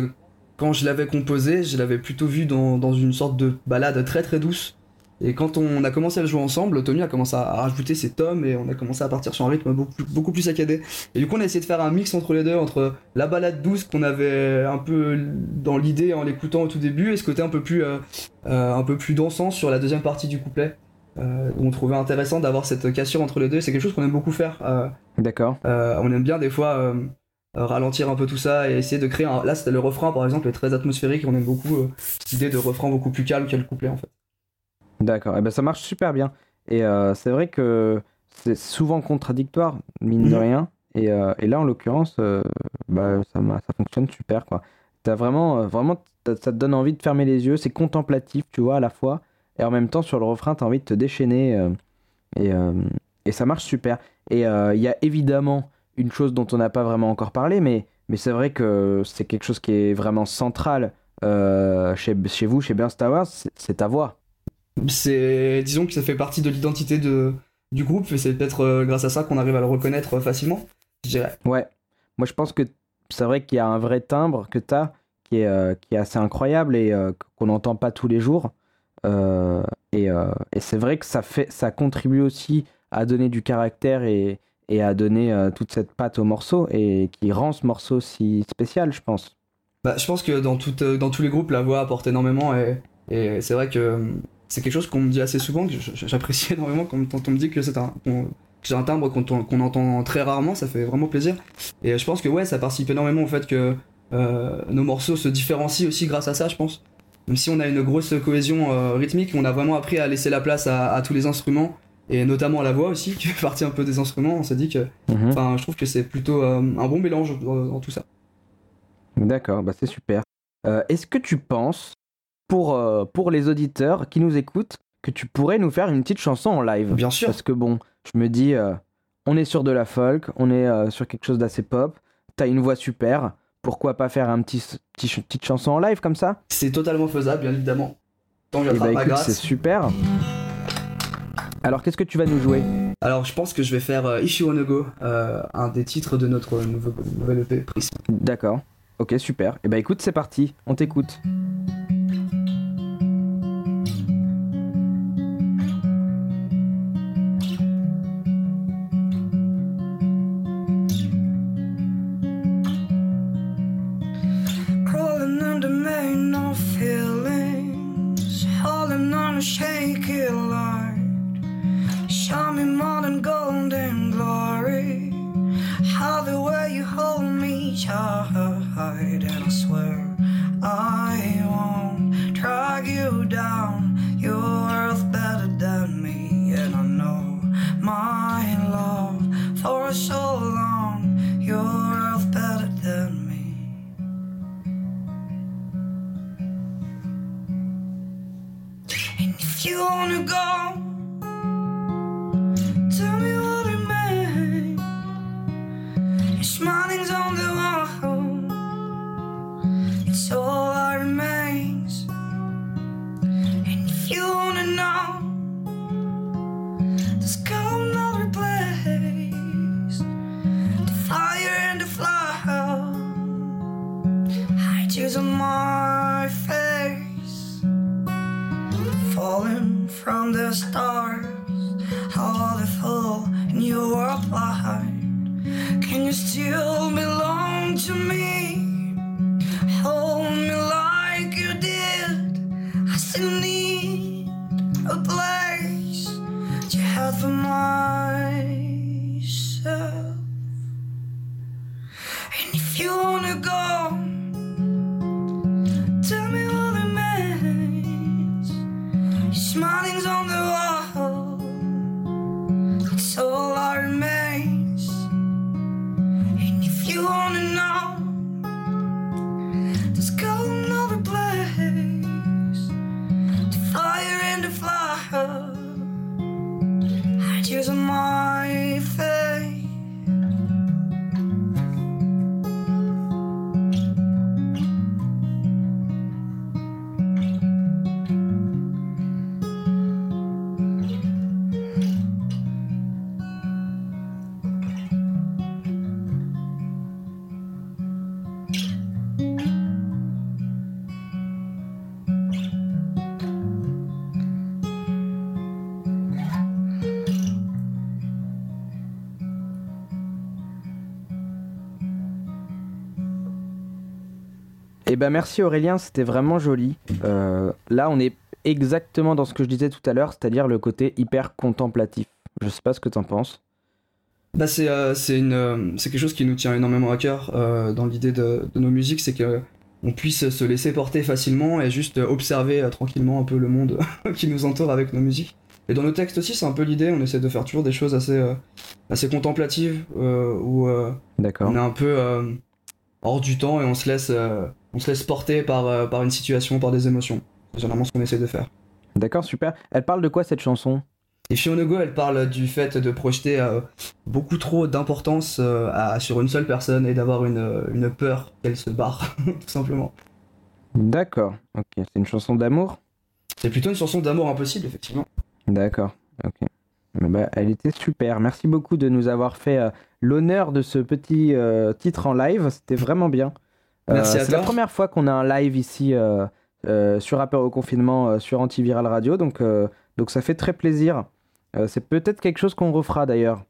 quand je l'avais composé, je l'avais plutôt vu dans, dans une sorte de balade très très douce. Et quand on a commencé à le jouer ensemble, Tommy a commencé à rajouter ses tomes et on a commencé à partir sur un rythme beaucoup, plus- beaucoup plus saccadé. Et du coup, on a essayé de faire un mix entre les deux, entre la balade douce qu'on avait un peu dans l'idée en l'écoutant au tout début et ce côté un peu plus, euh, euh, un peu plus dansant sur la deuxième partie du couplet. Euh, on trouvait intéressant d'avoir cette cassure entre les deux. C'est quelque chose qu'on aime beaucoup faire. Euh, D'accord. euh, on aime bien des fois ralentir un peu tout ça et essayer de créer un... Là, c'était le refrain par exemple, est très atmosphérique. On aime beaucoup euh, cette idée de refrain beaucoup plus calme que le couplet en fait. D'accord, et ben ça marche super bien. Et euh, c'est vrai que c'est souvent contradictoire, mine de Mhm. rien. Et, euh, et là, en l'occurrence, euh, bah, ça, ça fonctionne super, quoi. T'as vraiment, euh, vraiment, ça te donne envie de fermer les yeux. C'est contemplatif, tu vois, à la fois. Et en même temps, sur le refrain, t'as envie de te déchaîner. euh, et, euh, et ça marche super. Et euh, il y a évidemment une chose dont on n'a pas vraiment encore parlé, mais, mais c'est vrai que c'est quelque chose qui est vraiment central euh, chez, chez vous, chez Burst Towers, c'est ta voix. C'est, disons que ça fait partie de l'identité de, du groupe et c'est peut-être euh, grâce à ça qu'on arrive à le reconnaître euh, facilement, je dirais. Ouais, moi je pense que c'est vrai qu'il y a un vrai timbre que tu as qui est, euh, qui est assez incroyable et qu'on n'entend pas tous les jours. Et et c'est vrai que ça, fait, ça contribue aussi à donner du caractère et, et à donner euh, toute cette patte au morceau et qui rend ce morceau si spécial, je pense. Bah, je pense que dans, tout, euh, dans tous les groupes, la voix apporte énormément et, c'est vrai que euh, c'est quelque chose qu'on me dit assez souvent, que j'apprécie énormément quand, on me dit que c'est un, un timbre qu'on entend très rarement, ça fait vraiment plaisir. Et je pense que ouais, ça participe énormément au fait que nos morceaux se différencient aussi grâce à ça, je pense. Même si on a une grosse cohésion rythmique, on a vraiment appris à laisser la place à tous les instruments et notamment à la voix aussi, qui fait partie un peu des instruments. On s'est dit que, Mhm. enfin, je trouve que c'est plutôt euh, un bon mélange dans, dans tout ça. D'accord, bah c'est super. Euh, Est-ce que tu penses, pour, euh, pour les auditeurs qui nous écoutent, que tu pourrais nous faire une petite chanson en live? Bien sûr. Parce que bon, je me dis, euh, on est sur de la folk, on est euh, sur quelque chose d'assez pop, t'as une voix super, pourquoi pas faire un petit, petite chanson en live comme ça? C'est totalement faisable, bien évidemment. Tant que Eh bah c'est super. Alors qu'est-ce que tu vas nous jouer Alors, je pense que je vais faire euh, Go, euh, un des titres de notre nouveau, nouvelle EP Prism. D'accord. Ok, super. Et bah écoute, c'est parti, on t'écoute. Crawling under Show me more than gold and glory. How the way you hold me tight, and I swear I won't drag you down. You're worth better than me, and I know my love for so long. You're worth better than me. And if you wanna go, It's ben merci Aurélien, c'était vraiment joli. Euh, là, on est exactement dans ce que je disais tout à l'heure, c'est-à-dire le côté hyper contemplatif. Je sais pas ce que t'en penses. Bah c'est euh, c'est une euh, c'est quelque chose qui nous tient énormément à cœur euh, dans l'idée de, de nos musiques, c'est que on puisse se laisser porter facilement et juste observer tranquillement un peu le monde qui nous entoure avec nos musiques. Et dans nos textes aussi, c'est un peu l'idée, on essaie de faire toujours des choses assez assez contemplatives où on est un peu hors du temps et on se laisse euh, on se laisse porter par euh, par une situation, par des émotions. C'est généralement ce qu'on essaie de faire. D'accord, super. Elle parle de quoi cette chanson? Et Fionago, elle parle du fait de projeter euh, beaucoup trop d'importance euh, sur une seule personne et d'avoir une, une peur qu'elle se barre, tout simplement. D'accord. Ok, c'est une chanson d'amour? C'est plutôt une chanson d'amour impossible, effectivement. D'accord. Ok. Mais bah, elle était super. Merci beaucoup de nous avoir fait euh, l'honneur de ce petit euh, titre en live. C'était vraiment bien. Euh, Merci à C'est la première fois qu'on a un live ici euh, sur Rappeur au confinement sur Antiviral Radio. Donc, donc ça fait très plaisir. C'est peut-être quelque chose qu'on refera d'ailleurs.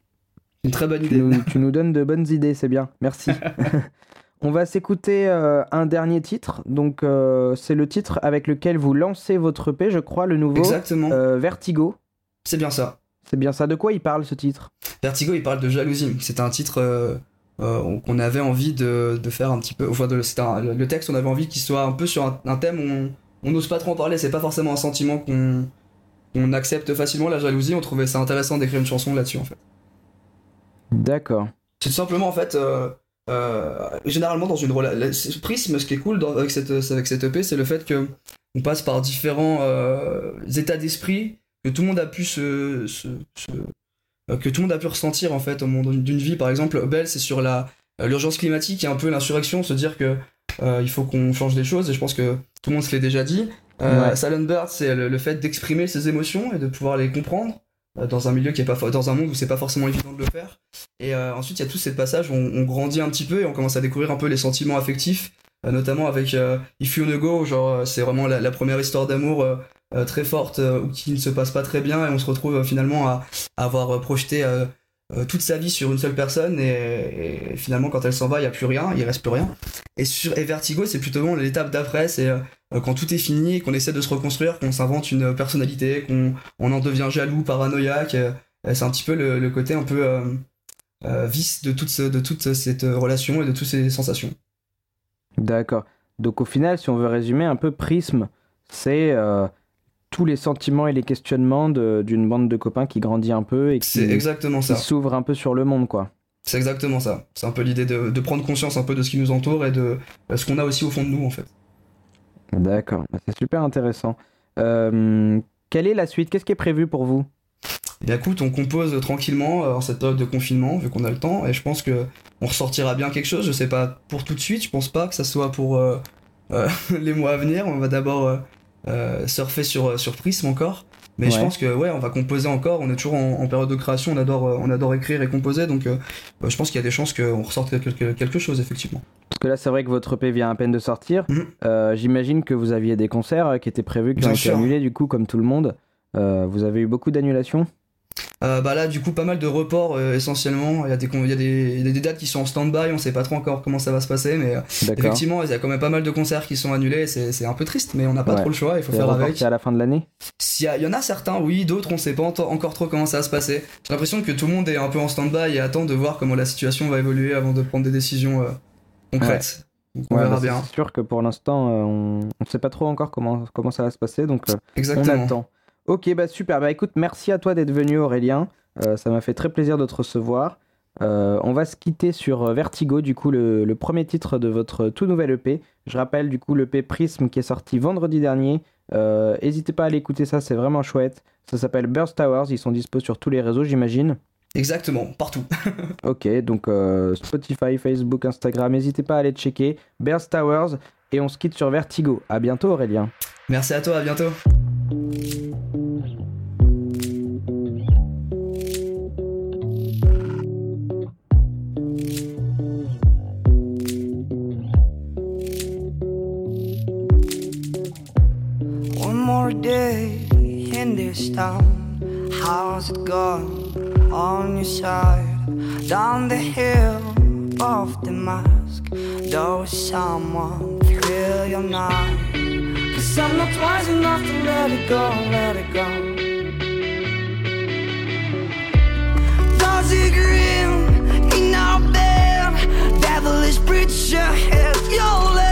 Une très bonne Tu idée. nous, tu nous donnes de bonnes idées, c'est bien. Merci. On va s'écouter un dernier titre. Donc, c'est le titre avec lequel vous lancez votre EP, je crois, le nouveau Exactement. Vertigo. C'est bien ça. C'est bien ça. De quoi il parle ce titre? Vertigo, il parle de jalousie. C'est un titre euh, euh, qu'on avait envie de, de faire un petit peu. Enfin, de, un- le texte, on avait envie qu'il soit un peu sur un, un thème où on- n'ose pas trop en parler. C'est pas forcément un sentiment qu'on accepte facilement, la jalousie. On trouvait ça intéressant d'écrire une chanson là-dessus, en fait. D'accord. C'est tout simplement en fait, euh, euh, généralement dans une relation, prisme, ce qui est cool dans- avec cette avec cette EP, c'est le fait que on passe par différents euh, états d'esprit que tout le monde a pu se, se- se- euh, que tout le monde a pu ressentir en fait au moment d'une vie. Par exemple, Belle, c'est sur la euh, l'urgence climatique et un peu l'insurrection, se dire que euh, il faut qu'on change des choses. Et je pense que tout le monde se l'est déjà dit. Euh, Ouais. Silent Bird, c'est le, le fait d'exprimer ses émotions et de pouvoir les comprendre euh, dans un milieu qui est pas dans un monde où c'est pas forcément évident de le faire. Et ensuite, il y a tout ces passages où on, on grandit un petit peu et on commence à découvrir un peu les sentiments affectifs, notamment avec If You Wanna Go, genre c'est vraiment la, la première histoire d'amour très forte euh, qui ne se passe pas très bien et on se retrouve euh, finalement à, avoir euh, projeté euh, euh, toute sa vie sur une seule personne et, finalement quand elle s'en va, il n'y a plus rien, il reste plus rien. Et sur et Vertigo, c'est plutôt l'étape d'après, c'est euh, quand tout est fini, qu'on essaie de se reconstruire, qu'on s'invente une personnalité, qu'on on en devient jaloux, paranoïaque. euh, c'est un petit peu le, côté un peu euh, euh, vice de toute, de toute cette relation et de toutes ces sensations. D'accord. Donc au final, si on veut résumer un peu, Prisme, c'est euh, tous les sentiments et les questionnements d'une bande de copains qui grandit un peu et qui, exactement s'ouvre un peu sur le monde, quoi. C'est exactement ça. C'est un peu l'idée de, de prendre conscience un peu de ce qui nous entoure et de euh, ce qu'on a aussi au fond de nous en fait. D'accord. Bah, C'est super intéressant. Euh, quelle est la suite? Qu'est-ce qui est prévu pour vous? Et bien écoute, on compose tranquillement euh, en cette période de confinement, vu qu'on a le temps, et je pense que on ressortira bien quelque chose. Je sais pas pour tout de suite, je pense pas que ça soit pour euh, euh, les mois à venir. On va d'abord euh, euh, surfer sur, sur Prism encore. Mais je pense que ouais, on va composer encore. On est toujours en, en période de création. On adore, euh, on adore écrire et composer. Donc euh, euh, je pense qu'il y a des chances qu'on ressorte quelque, quelque chose effectivement. Parce que là, c'est vrai que votre EP vient à peine de sortir. Mhm. Euh, J'imagine que vous aviez des concerts euh, qui étaient prévus, qui Bien ont été sûr. annulés, du coup, comme tout le monde. Euh, vous avez eu beaucoup d'annulations? Euh, bah là, du coup, pas mal de reports euh, essentiellement. Il y a, des, con- il y a des, il y a des dates qui sont en stand-by. On sait pas trop encore comment ça va se passer, mais euh, effectivement, il y a quand même pas mal de concerts qui sont annulés. C'est un peu triste, mais on n'a pas Ouais. trop le choix. Il faut faire avec. à la fin de l'année? Y, il y en a certains, oui, d'autres, on sait pas encore trop comment ça va se passer. J'ai l'impression que tout le monde est un peu en stand-by et attend de voir comment la situation va évoluer avant de prendre des décisions concrètes. Donc, on Ouais, verra bah, bien. C'est sûr que pour l'instant, on ne sait pas trop encore comment, comment ça va se passer, donc on attend. Ok, bah super. Bah écoute, merci à toi d'être venu, Aurélien. Euh, ça m'a fait très plaisir de te recevoir. Euh, on va se quitter sur euh, Vertigo, du coup, le, le premier titre de votre tout nouvel EP. Je rappelle, du coup, l'EP Prism qui est sorti vendredi dernier. Euh, N'hésitez pas à l'écouter, ça, c'est vraiment chouette. Ça s'appelle Burst Towers. Ils sont dispo sur tous les réseaux, j'imagine. Exactement, partout. Ok, donc Spotify, Facebook, Instagram, n'hésitez pas à aller checker. Burst Towers. Et on se quitte sur Vertigo. À bientôt, Aurélien. Merci à toi, à bientôt. Day in this town. How's it going on your side? Down the hill of the mask, though someone thrill night. Cause I'm not wise enough to let it go, let it go. Dusty grin in our bed, devilish preacher head, your legs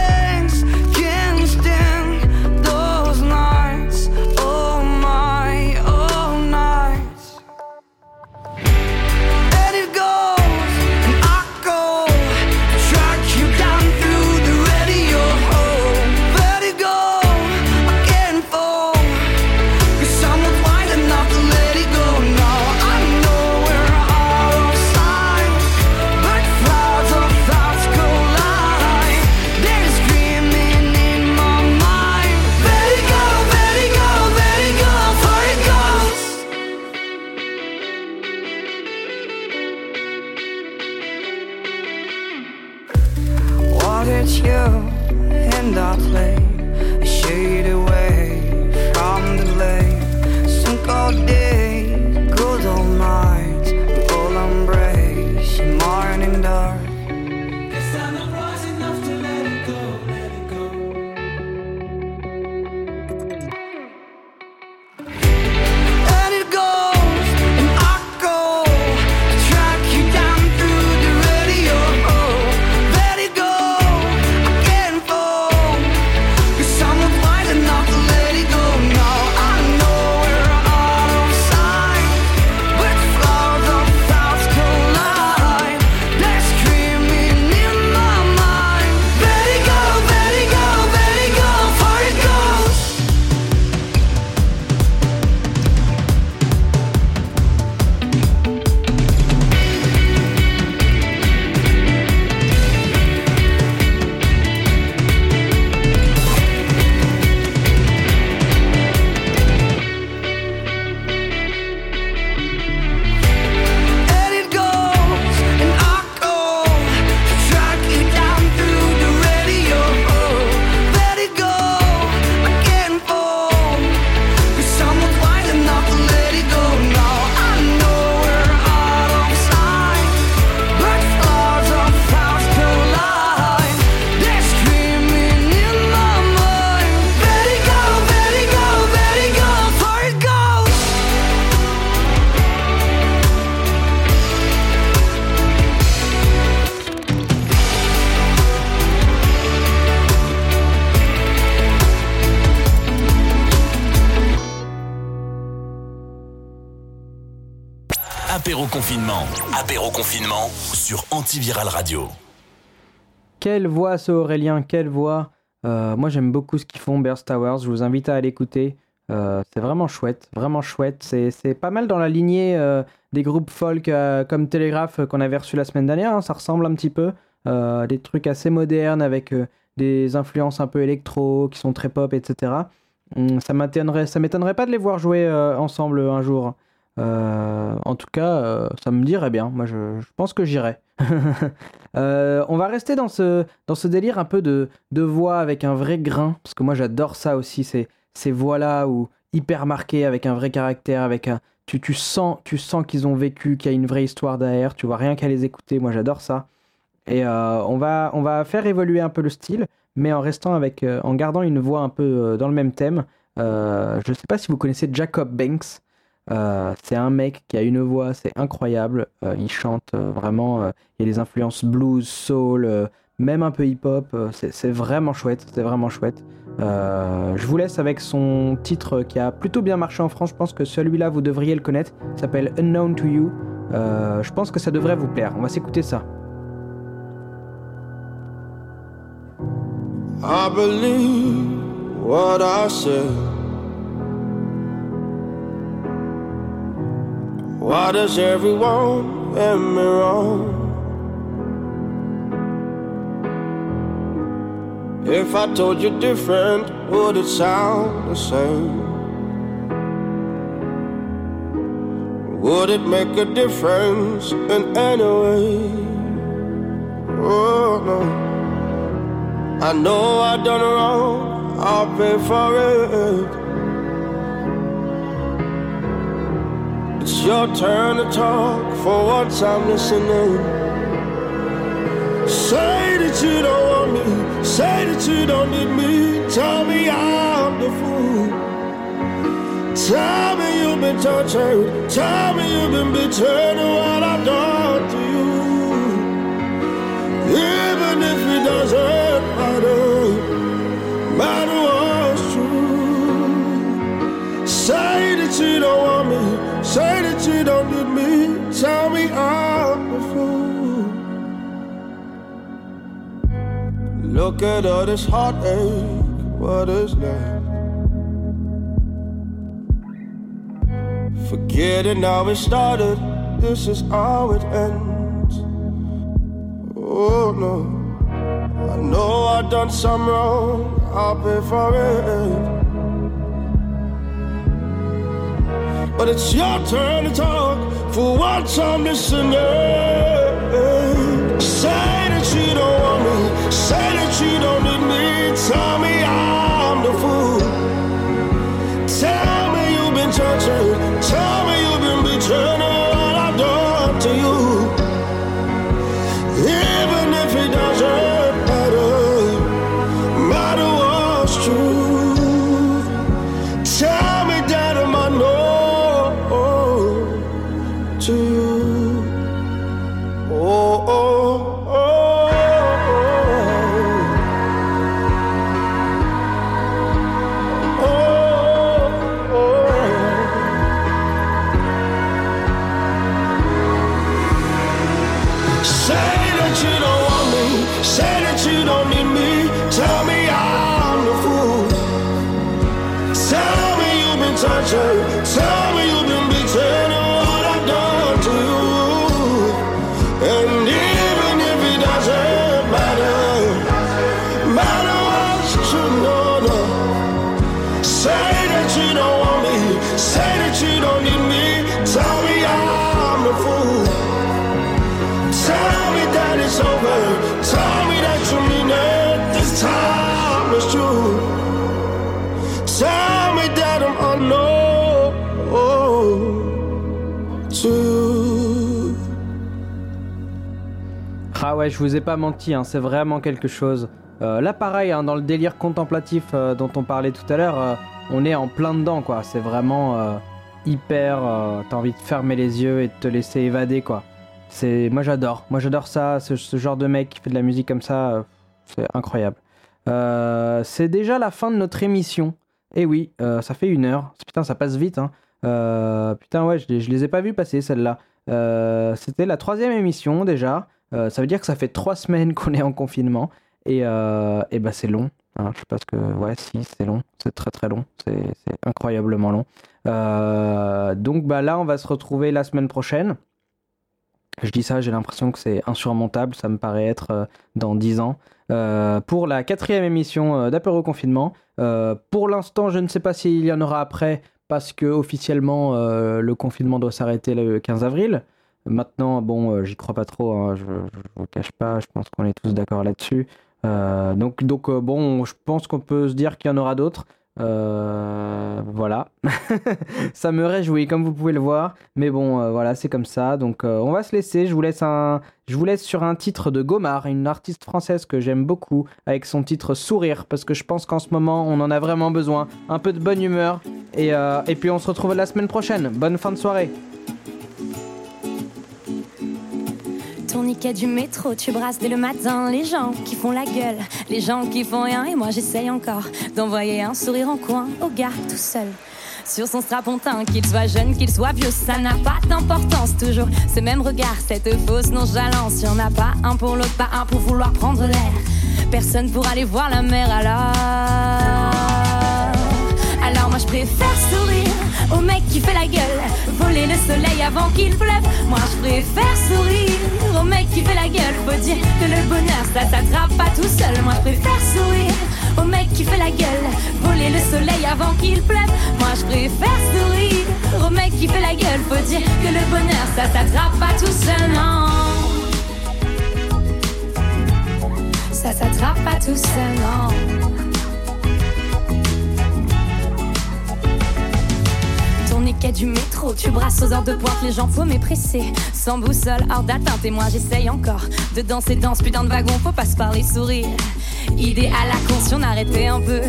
Apéro confinement. Sur Antiviral Radio. Quelle voix ce Aurélien, quelle voix Euh, Moi j'aime beaucoup ce qu'ils font, Burst Towers, je vous invite à l'écouter. Euh, c'est vraiment chouette, vraiment chouette. C'est pas mal dans la lignée euh, des groupes folk euh, comme Telegraph qu'on avait reçu la semaine dernière, hein, ça ressemble un petit peu. Des trucs assez modernes avec des influences un peu électro qui sont très pop, etc. Hum, ça m'étonnerait pas de les voir jouer ensemble un jour. Euh, en tout cas, euh, ça me dirait bien. Moi, je, pense que j'irai. Euh, on va rester dans ce, dans ce délire un peu de, de voix avec un vrai grain, parce que moi j'adore ça aussi, ces, ces voix-là où hyper marquées avec un vrai caractère, avec un, tu, tu sens, tu sens qu'ils ont vécu, qu'il y a une vraie histoire derrière, tu vois rien qu'à les écouter, moi j'adore ça. Et on, va, on va faire évoluer un peu le style, mais en restant avec, en gardant une voix un peu dans le même thème. Je sais pas si vous connaissez Jacob Banks. Euh, c'est un mec qui a une voix, c'est incroyable. Euh, il chante euh, vraiment. il y a des influences blues, soul, même un peu hip-hop. c'est vraiment chouette. C'est vraiment chouette. Je vous laisse avec son titre qui a plutôt bien marché en France. Je pense que celui-là, vous devriez le connaître. Il s'appelle Unknown to You. Je pense que ça devrait vous plaire. On va s'écouter ça. I believe what I said. Why does everyone get me wrong? If I told you different, would it sound the same? Would it make a difference in any way? Oh no. I know I've done wrong, I'll pay for it. It's your turn to talk for once I'm listening. Say that you don't want me, say that you don't need me. Tell me I'm the fool. Tell me you've been tortured. Tell me you've been betrayed and what I've done to you. Even if it doesn't matter, matter what's true. Say that you don't want. Say that you don't need me. Tell me I'm a fool. Look at all this heartache. What is left? Forgetting how it started. This is how it ends. Oh no. I know I've done some wrong. I'll pay for it. But it's your turn to talk. For once I'm listening. Say that you don't want me. Say that you don't need me. Tell me I'm Oh, oh, je vous ai pas menti, hein, c'est vraiment quelque chose. Euh, là, pareil, hein, dans le délire contemplatif euh, dont on parlait tout à l'heure, euh, on est en plein dedans, quoi. C'est vraiment euh, hyper. T'as envie de fermer les yeux et de te laisser évader, quoi. C'est, moi, j'adore. Moi, j'adore ça, ce, ce genre de mec qui fait de la musique comme ça, c'est incroyable. C'est déjà la fin de notre émission. Et oui, euh, ça fait une heure. Putain, ça passe vite. Hein. Putain, ouais, je, je les ai pas vus passer celle-là. C'était la troisième émission déjà. Euh, ça veut dire que ça fait trois semaines qu'on est en confinement. Et, euh, et bah c'est long. hein. je ce que. Ouais, si, c'est long. C'est très très long. C'est incroyablement long. Euh, donc bah là, on va se retrouver la semaine prochaine. Je dis ça, j'ai l'impression que c'est insurmontable. Ça me paraît être dans 10 ans. Pour la quatrième émission d'Apéro Confinement. Pour l'instant, je ne sais pas s'il y en aura après parce que officiellement le confinement doit s'arrêter le 15 avril. Maintenant, bon, euh, j'y crois pas trop, hein, je, vous cache pas, je pense qu'on est tous d'accord là-dessus. Euh, donc, donc euh, bon, je pense qu'on peut se dire qu'il y en aura d'autres. Voilà, ça me réjouit comme vous pouvez le voir, mais bon, voilà, c'est comme ça. Donc, on va se laisser. Je vous laisse un, je vous laisse sur un titre de Gomard, une artiste française que j'aime beaucoup, avec son titre Sourire, parce que je pense qu'en ce moment, on en a vraiment besoin. Un peu de bonne humeur, et puis on se retrouve la semaine prochaine. Bonne fin de soirée. Tourniquet du métro, tu brasses dès le matin les gens qui font la gueule, les gens qui font rien et moi j'essaye encore d'envoyer un sourire en coin au gars tout seul. Sur son strapontin, qu'il soit jeune, qu'il soit vieux, ça n'a pas d'importance. Toujours ce même regard, cette fausse nonchalance. Y'en a pas un pour l'autre, pas un pour vouloir prendre l'air. Personne pour aller voir la mer alors. Alors moi je préfère sourire au mec qui fait la gueule, voler le soleil avant qu'il pleuve. Moi je préfère sourire au mec qui fait la gueule. Faut dire que le bonheur ça s'attrape pas tout seul. Moi je préfère sourire au mec qui fait la gueule, voler le soleil avant qu'il pleuve. Moi je préfère sourire au mec qui fait la gueule. Faut dire que le bonheur ça s'attrape pas tout seul. Non. Ça s'attrape pas tout seul, non. Tourniquet quai du métro. Tu brasses aux heures de pointe, les gens faut pressés. Sans boussole, hors d'atteinte, et moi j'essaye encore de danser dans ce putain de wagon. Faut pas se parler sourire. Idée à la con si on arrêtait un peu.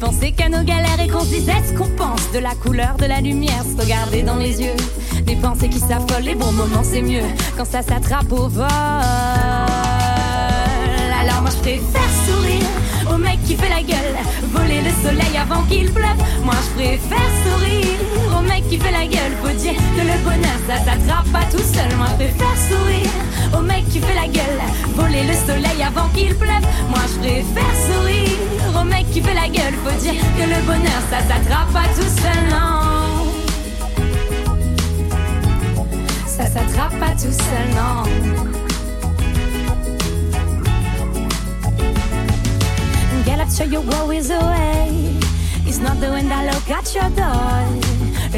Penser qu'à nos galères et qu'on se disait ce qu'on pense de la couleur de la lumière, se regarder dans les yeux. Des pensées qui s'affolent, les bons moments c'est mieux quand ça s'attrape au vol. Alors moi je préfère sourire au mec qui fait la gueule, voler le soleil avant qu'il pleuve. Moi je préfère sourire au mec qui fait la gueule. Faut dire que le bonheur ça s'attrape pas tout seul. Moi je préfère sourire au mec qui fait la gueule, voler le soleil avant qu'il pleuve. Moi je préfère sourire au mec qui fait la gueule. Faut dire que le bonheur ça s'attrape pas tout seul. Non. Ça s'attrape pas tout seul, non. Up, show your worries away. It's not the wind that look at your door.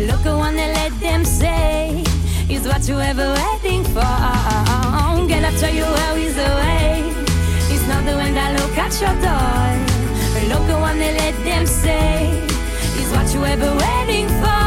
Look at one and let them say is what you ever waiting for. Up, show your worries away. It's not the wind that look at your door. Look at one and let them say is what you ever waiting for.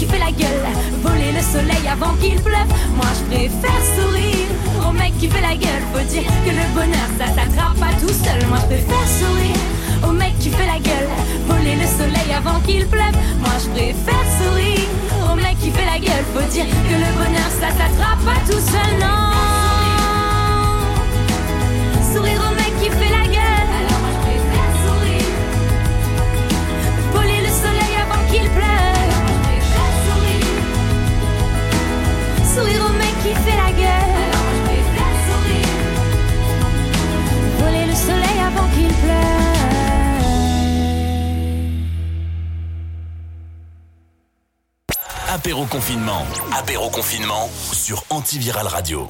Qui fait la gueule, voler le soleil avant qu'il pleuve. Moi je préfère sourire au mec qui fait la gueule. Faut dire que le bonheur ça s'attrape pas tout seul. Moi je préfère sourire au mec qui fait la gueule, voler le soleil avant qu'il pleuve. Moi je préfère sourire au mec qui fait la gueule. Faut dire que le bonheur ça s'attrape pas tout seul. Non. Sourire au mec qui fait la gueule. La sourire. Voler le soleil avant qu'il pleuve. Apéro confinement. Apéro confinement sur Antiviral Radio.